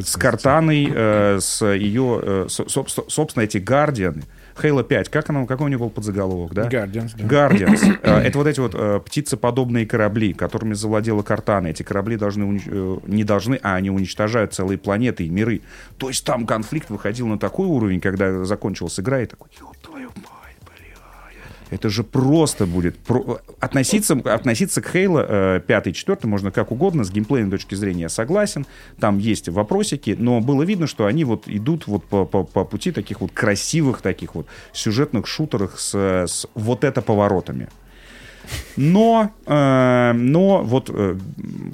с Картаной, э, с ее, э, со- собственно, эти Гардианы, Хейла 5, как, она, какой у него был подзаголовок, да? Guardians, да. Guardians. Э, Это вот эти вот э, птицеподобные корабли, которыми завладела Картана. Эти корабли должны унич- э, не должны, а они уничтожают целые планеты и миры. То есть там конфликт выходил на такой уровень, когда закончилась игра, и такой, твою мать. Это же просто будет... про- Относиться, относиться к Хейла э, 5 и 4 можно как угодно, с геймплейной точки зрения я согласен. Там есть вопросики, но было видно, что они вот идут вот по, по, по пути таких вот красивых, таких вот сюжетных шутерах с, с вот это поворотами. Но, э, но вот э,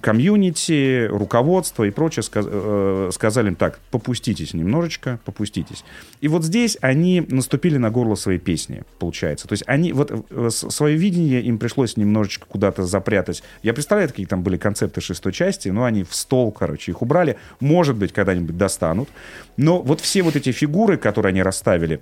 комьюнити, руководство и прочее сказ- э, сказали им так, попуститесь немножечко, попуститесь. И вот здесь они наступили на горло своей песни, получается. То есть они, вот э, свое видение им пришлось немножечко куда-то запрятать. Я представляю, какие там были концепты шестой части, но они в стол, короче, их убрали. Может быть, когда-нибудь достанут. Но вот все вот эти фигуры, которые они расставили,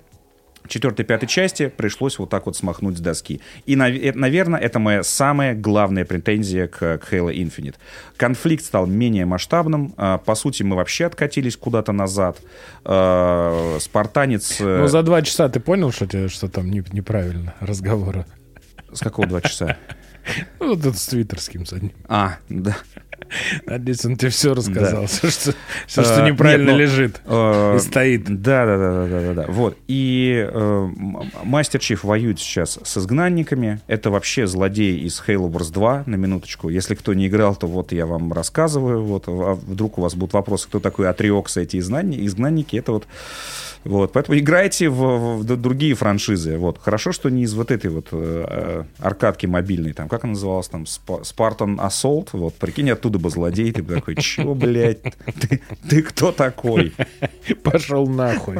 четвертой, пятой части пришлось вот так вот смахнуть с доски. И, наверное, это моя самая главная претензия к, к Halo Infinite. Конфликт стал менее масштабным. А, По сути, мы вообще откатились куда-то назад. А, Спартанец... э, Ну, за два часа ты понял, что, тебе, что там не- неправильно разговора? С какого два часа? Ну, вот это с твиттерским с одним. А, да. Надеюсь, он тебе все рассказал. Все, что, всё, Э, что неправильно нет, ну, лежит э, и стоит. Да, да, да, да, да, да, да. Вот. И э, Мастер Чиф воюет сейчас с изгнанниками. Это вообще злодей из Halo Wars 2, на минуточку. Если кто не играл, то вот я вам рассказываю. Вот, а вдруг у вас будут вопросы, кто такой Атриокс, эти изгнанники. Изгнанники это вот вот, поэтому играйте в, в д- другие франшизы. Вот. Хорошо, что не из вот этой вот э, э, аркадки мобильной, там, как она называлась, там, Spartan Assault, вот, прикинь, оттуда бы злодей, ты бы такой, чё, блядь, ты, ты кто такой? Пошел нахуй.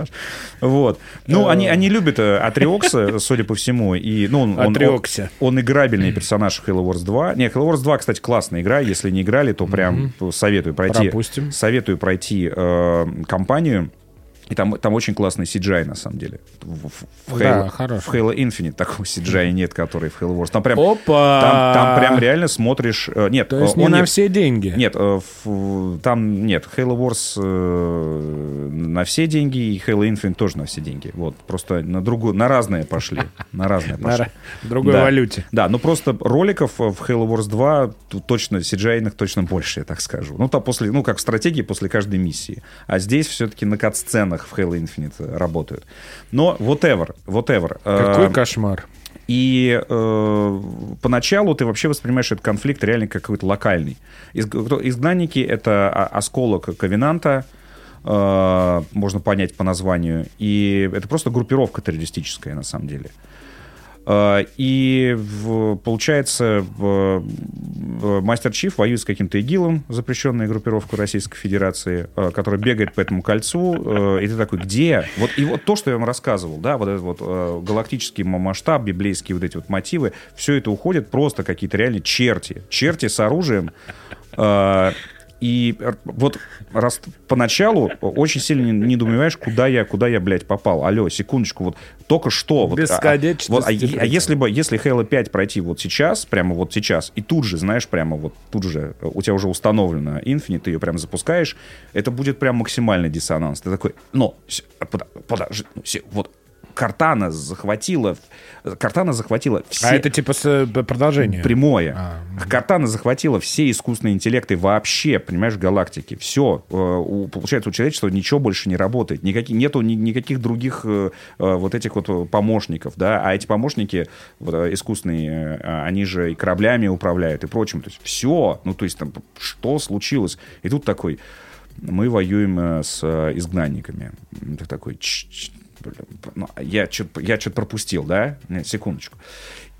Вот. Ну, они, они любят э, Атриокса, судя по всему, и, ну, он, он, он, он играбельный персонаж в Halo Wars 2. Не, Halo Wars 2, кстати, классная игра, если не играли, то прям советую пройти. Пропустим. Советую пройти э, кампанию. И там, там очень классный CGI, на самом деле. В, в- в Да, Halo, в Halo Infinite такого CGI нет, который в Halo Wars. Там прям, Опа! там, там прям реально смотришь... э, Нет, То есть э, не он на не- все деньги. нет, э, в- там нет. Halo Wars на все деньги, и Halo Infinite тоже на все деньги. Вот, просто на другую, на разные пошли. На разные пошли. в другой Да. валюте. Да, ну просто роликов в Halo Wars 2 тут точно, cgi точно больше, я так скажу. Ну, там после, ну, как в стратегии после каждой миссии. А здесь все-таки на кат-сценах в Halo Infinite работают. Но whatever, whatever. Какой Э, кошмар. и э, поначалу ты вообще воспринимаешь этот конфликт реально как какой-то локальный. Из- изгнанники — это осколок Ковенанта, э, можно понять по названию. И это просто группировка террористическая, на самом деле. Э, И в- получается, Мастер Чиф воюет с каким-то ИГИЛом, запрещенной группировкой Российской Федерации, э, которая бегает по этому кольцу, э, и ты такой, где? Вот, и вот то, что я вам рассказывал, да, вот этот вот галактический масштаб, библейские вот эти вот мотивы, все это уходит просто какие-то реально черти. Черти с оружием, И вот раз поначалу очень сильно не- недоумеваешь, куда я, куда я, блядь, попал. Алло, секундочку, вот только что. Вот, а- Бесконечность вот, а, а если бы, если Halo 5 пройти вот сейчас, прямо вот сейчас, и тут же, знаешь, прямо вот тут же э, у тебя уже установлено Infinite, ты ее прямо запускаешь, это будет прям максимальный диссонанс. Ты такой, но, пода- подожди, ну, се- вот Картана захватила, Картана захватила все... А это типа с, э, продолжение. Прямое. А, Картана захватила все искусственные интеллекты вообще, понимаешь, в галактике. Все. Получается, у человечества ничего больше не работает. Никаких, нету ни- никаких других э, э, вот этих вот э, помощников, да. А эти помощники вот, э, искусственные, э, они же и кораблями управляют и прочим. То есть все. Ну, то есть там что случилось? И тут такой, мы воюем э, с э, изгнанниками. Ты такой, «Ч- ч- ну, я что-то я чё-то пропустил, да? Нет, секундочку.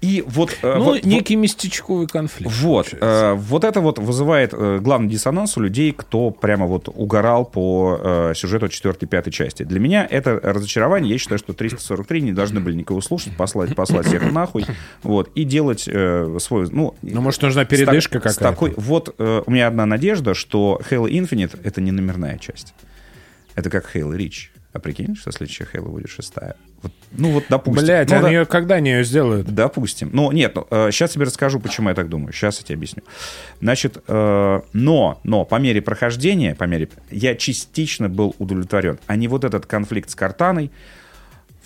И вот... э, Ну, вот- вот- некий местечковый конфликт. вот, э, вот это вот вызывает э, главный диссонанс у людей, кто прямо вот угорал по э, сюжету 4-5 части. Для меня это разочарование. Я считаю, что 343 не должны были никого слушать, послать, послать всех нахуй, вот, и делать э, свой... Ну, Ну, может, нужна передышка с какая-то. такой, вот э, у меня одна надежда, что Halo Infinite — это не номерная часть. Это как Halo Reach. А прикинь, что следующая Halo будет шестая. Вот, ну вот, допустим. Блять, Ну, они да- ее когда они ее сделают? Допустим. Ну, нет, ну, сейчас тебе расскажу, почему я так думаю. Сейчас я тебе объясню. Значит, э, но, но по мере прохождения, по мере, я частично был удовлетворен. А не вот этот конфликт с Картаной,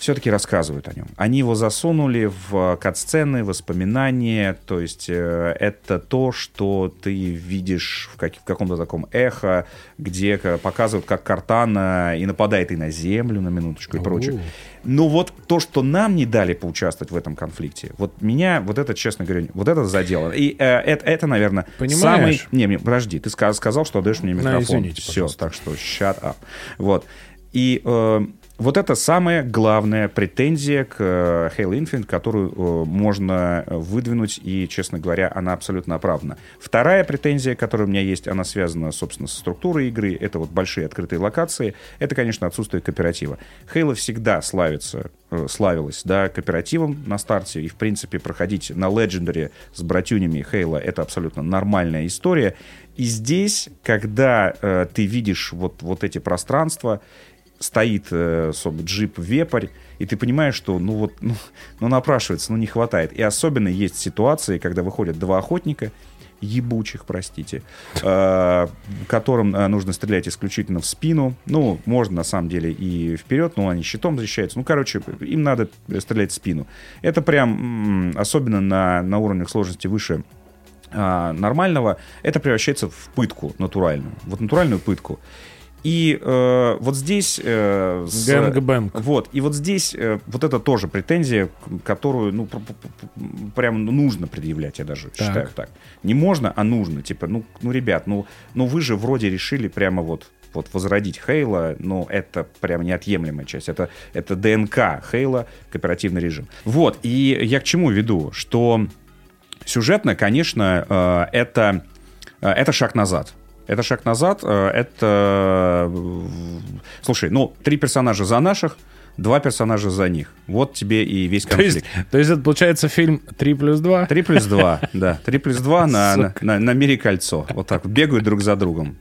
все-таки рассказывают о нем. Они его засунули в кат-сцены, воспоминания, то есть э, это то, что ты видишь в, как- в каком-то таком эхо, где показывают, как Картана и нападает и на Землю, на минуточку, и прочее. Но вот то, что нам не дали поучаствовать в этом конфликте, вот меня, вот это, честно говоря, вот это задело. И э, это, это, наверное, Понимаешь? самый... Не, не, подожди, ты ска- сказал, что отдаешь мне микрофон. извините, Все, пожалуйста. так что shut up. Вот. И э, вот это самая главная претензия к э, Halo Infinite, которую э, можно выдвинуть, и, честно говоря, она абсолютно оправдана. Вторая претензия, которая у меня есть, она связана, собственно, со структурой игры. Это вот большие открытые локации. Это, конечно, отсутствие кооператива. Halo всегда славится, э, славилась, да, кооперативом на старте, и, в принципе, проходить на Legendary с братюнями Halo — это абсолютно нормальная история. И здесь, когда э, ты видишь вот, вот эти пространства, стоит э, соб- джип вепрь, и ты понимаешь, что ну вот, ну, ну напрашивается, ну не хватает. И особенно есть ситуации, когда выходят два охотника, ебучих, простите, э, которым э, нужно стрелять исключительно в спину. Ну, можно на самом деле и вперед, но они щитом защищаются. Ну, короче, им надо стрелять в спину. Это прям, особенно на, на уровнях сложности выше а, нормального, это превращается в пытку натуральную. Вот натуральную пытку. И э, вот здесь... э, с- Gang bang. Вот. И вот здесь э, вот это тоже претензия, которую, ну, пр- пр- пр- прям нужно предъявлять, я даже считаю так. Не можно, а нужно. Типа, ну, ну ребят, ну, ну вы же вроде решили прямо вот вот возродить Хейла, но это прям неотъемлемая часть. Это, это ДНК Хейла, кооперативный режим. Вот, и я к чему веду? Что сюжетно, конечно, э, это, э, это шаг назад. Это шаг назад, э, это... э, Слушай, ну, три персонажа за наших, два персонажа за них. Вот тебе и весь То есть, конфликт. то есть это получается фильм 3 плюс 2? Три плюс два, да. Три плюс два на, на, на, на мире кольцо. Вот так вот, бегают друг за другом.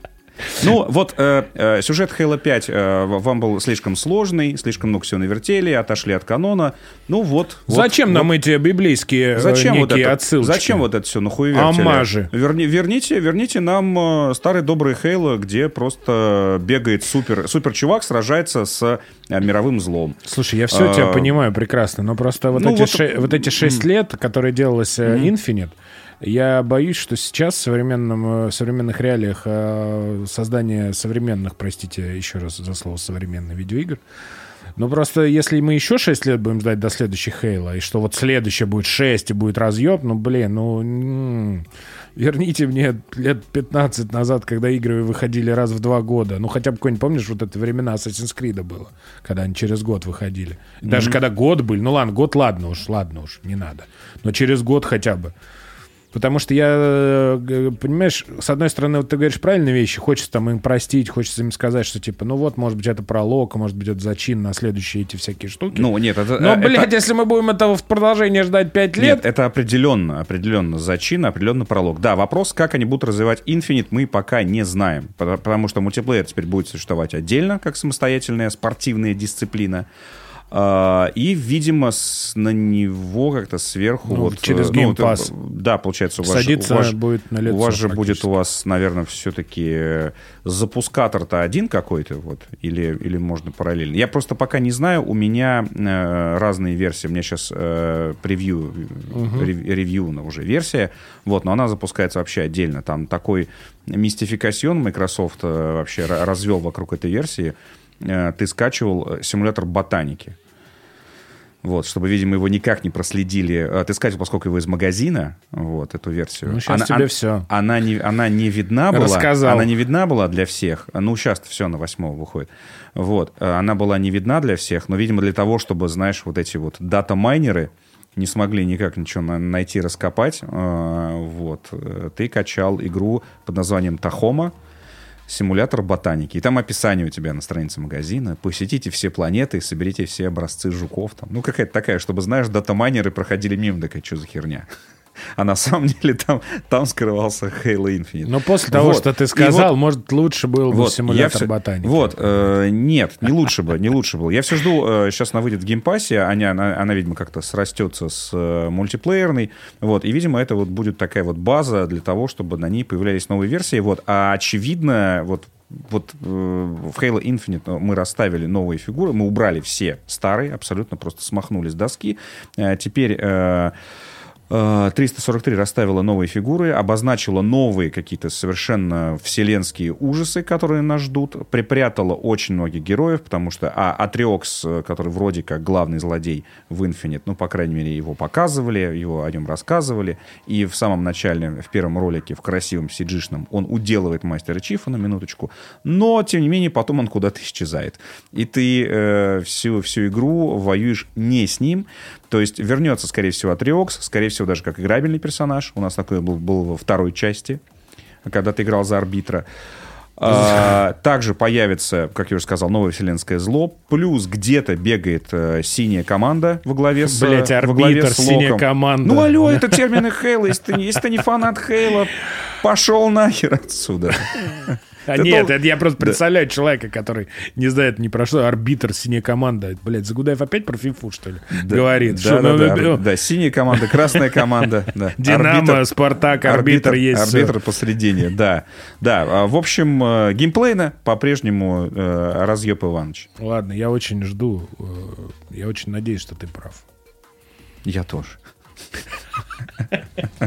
Ну, вот э, э, сюжет Halo 5 э, вам был слишком сложный, слишком много всего навертели, отошли от канона. Ну вот. вот, Зачем вот. нам эти библейские э, Зачем вот это? отсылки? Зачем вот это все нахуй вертели? Омажи. Верни, верните, верните нам э, старый добрый Хейло, где просто бегает супер, супер чувак, сражается с э, мировым злом. Слушай, я все тебя А, понимаю прекрасно, но просто вот, ну эти, вот, ше- вот эти шесть лет, которые делалось э, Infinite, я боюсь, что сейчас в современном, э, в современных реалиях э, создание современных, простите еще раз за слово современных видеоигр, ну просто если мы еще 6 лет будем ждать до следующей Хейла, и что вот следующее будет 6 и будет разъеб, ну блин, ну м, Верните мне лет 15 назад, когда игры выходили раз в два года. Ну, хотя бы какой-нибудь, помнишь, вот это времена Assassin's Creed было, когда они через год выходили. Даже когда год были, ну ладно, год ладно уж, ладно уж, не надо. Но через год хотя бы. Потому что я, э, понимаешь, с одной стороны, вот ты говоришь правильные вещи, хочется там им простить, хочется им сказать, что типа, ну вот, может быть, это пролог, а может быть, это зачин на следующие эти всякие штуки. Ну, нет, это... Но, э, блядь, это- если мы будем этого в продолжение ждать 5 лет, Нет, это определенно, определенно зачин, определенно пролог. Да, вопрос, как они будут развивать Infinite, мы пока не знаем. Потому что мультиплеер теперь будет существовать отдельно, как самостоятельная спортивная дисциплина. А, И, видимо, с- на него как-то сверху... Ну, вот, через э, Game это- Pass. Да, получается, у вас, Садиться у вас же- будет на лицо У вас же будет у вас, наверное, все-таки запускатор-то один какой-то, вот, или, или можно параллельно. Я просто пока не знаю, у меня э, разные версии. У меня сейчас э, превью, э, рев- ревью на уже версия, вот, но она запускается вообще отдельно. Там такой мистификацион Microsoft э, вообще ра- развел вокруг этой версии. Э, ты скачивал э, симулятор ботаники. Вот, чтобы, видимо, его никак не проследили. А, Ты скачивал, поскольку его из магазина, вот, эту версию. Ну, щас тебе всё. Она не, она не видна была. Рассказал. Она не видна была для всех. Ну, сейчас все на восьмого выходит. Вот. Э, Она была не видна для всех, но, видимо, для того, чтобы, знаешь, вот эти вот дата-майнеры не смогли никак ничего на- найти, раскопать. э, Вот. Э, Ты качал игру под названием Тахома симулятор ботаники. И там описание у тебя на странице магазина. Посетите все планеты, соберите все образцы жуков. Там. Ну, какая-то такая, чтобы, знаешь, датамайнеры проходили мимо. Такая, что за херня? А на самом деле там, там скрывался Halo Infinite. но после того, Вот. что ты И сказал, вот- может, лучше был бы вот, я симулятор всё- ботаники. Вот, э, нет, не лучше бы, не лучше было. Я все жду, э, сейчас она выйдет в геймпассе, она, она, она, видимо, как-то срастется с э, мультиплеерной, вот, и, видимо, это вот будет такая вот база для того, чтобы на ней появлялись новые версии, вот, а очевидно, вот, вот э, в Halo Infinite мы расставили новые фигуры, мы убрали все старые, абсолютно просто смахнули с доски. Э, теперь... Э, 343 расставила новые фигуры, обозначила новые какие-то совершенно вселенские ужасы, которые нас ждут, припрятала очень многих героев, потому что а, Атриокс, э, который вроде как главный злодей в Infinite, ну, по крайней мере, его показывали, его о нем рассказывали, и в самом начале, в первом ролике, в красивом сиджишном, он уделывает мастера Чифа на минуточку, но, тем не менее, потом он куда-то исчезает. И ты э, всю, всю игру воюешь не с ним, то есть вернется, скорее всего, Атриокс, скорее всего, даже как играбельный персонаж. У нас такой был, был во второй части, когда ты играл за арбитра. А, также появится, как я уже сказал, новое вселенское зло. Плюс где-то бегает э, синяя команда во главе с, Блять, э, во главе арбитр, с синяя команда. Ну, алло, это термины Хейла. Если ты, если ты не фанат Хейла, пошел нахер отсюда. А Ты нет, дол- это я просто представляю человека, который не знает ни про что, арбитр, синяя команда. Блять, Загудаев опять про фифу, что ли, говорит? Да, Что, да, ну, да, ну, ар- да, синяя команда, красная команда. да. Динамо, Арбитр- Спартак, арбитр, есть. Арбитр посредине, да. Да, а, в общем, э, геймплейно по-прежнему э, разъеб Иванович. Ладно, я очень жду, э, я очень надеюсь, что ты прав. Я тоже.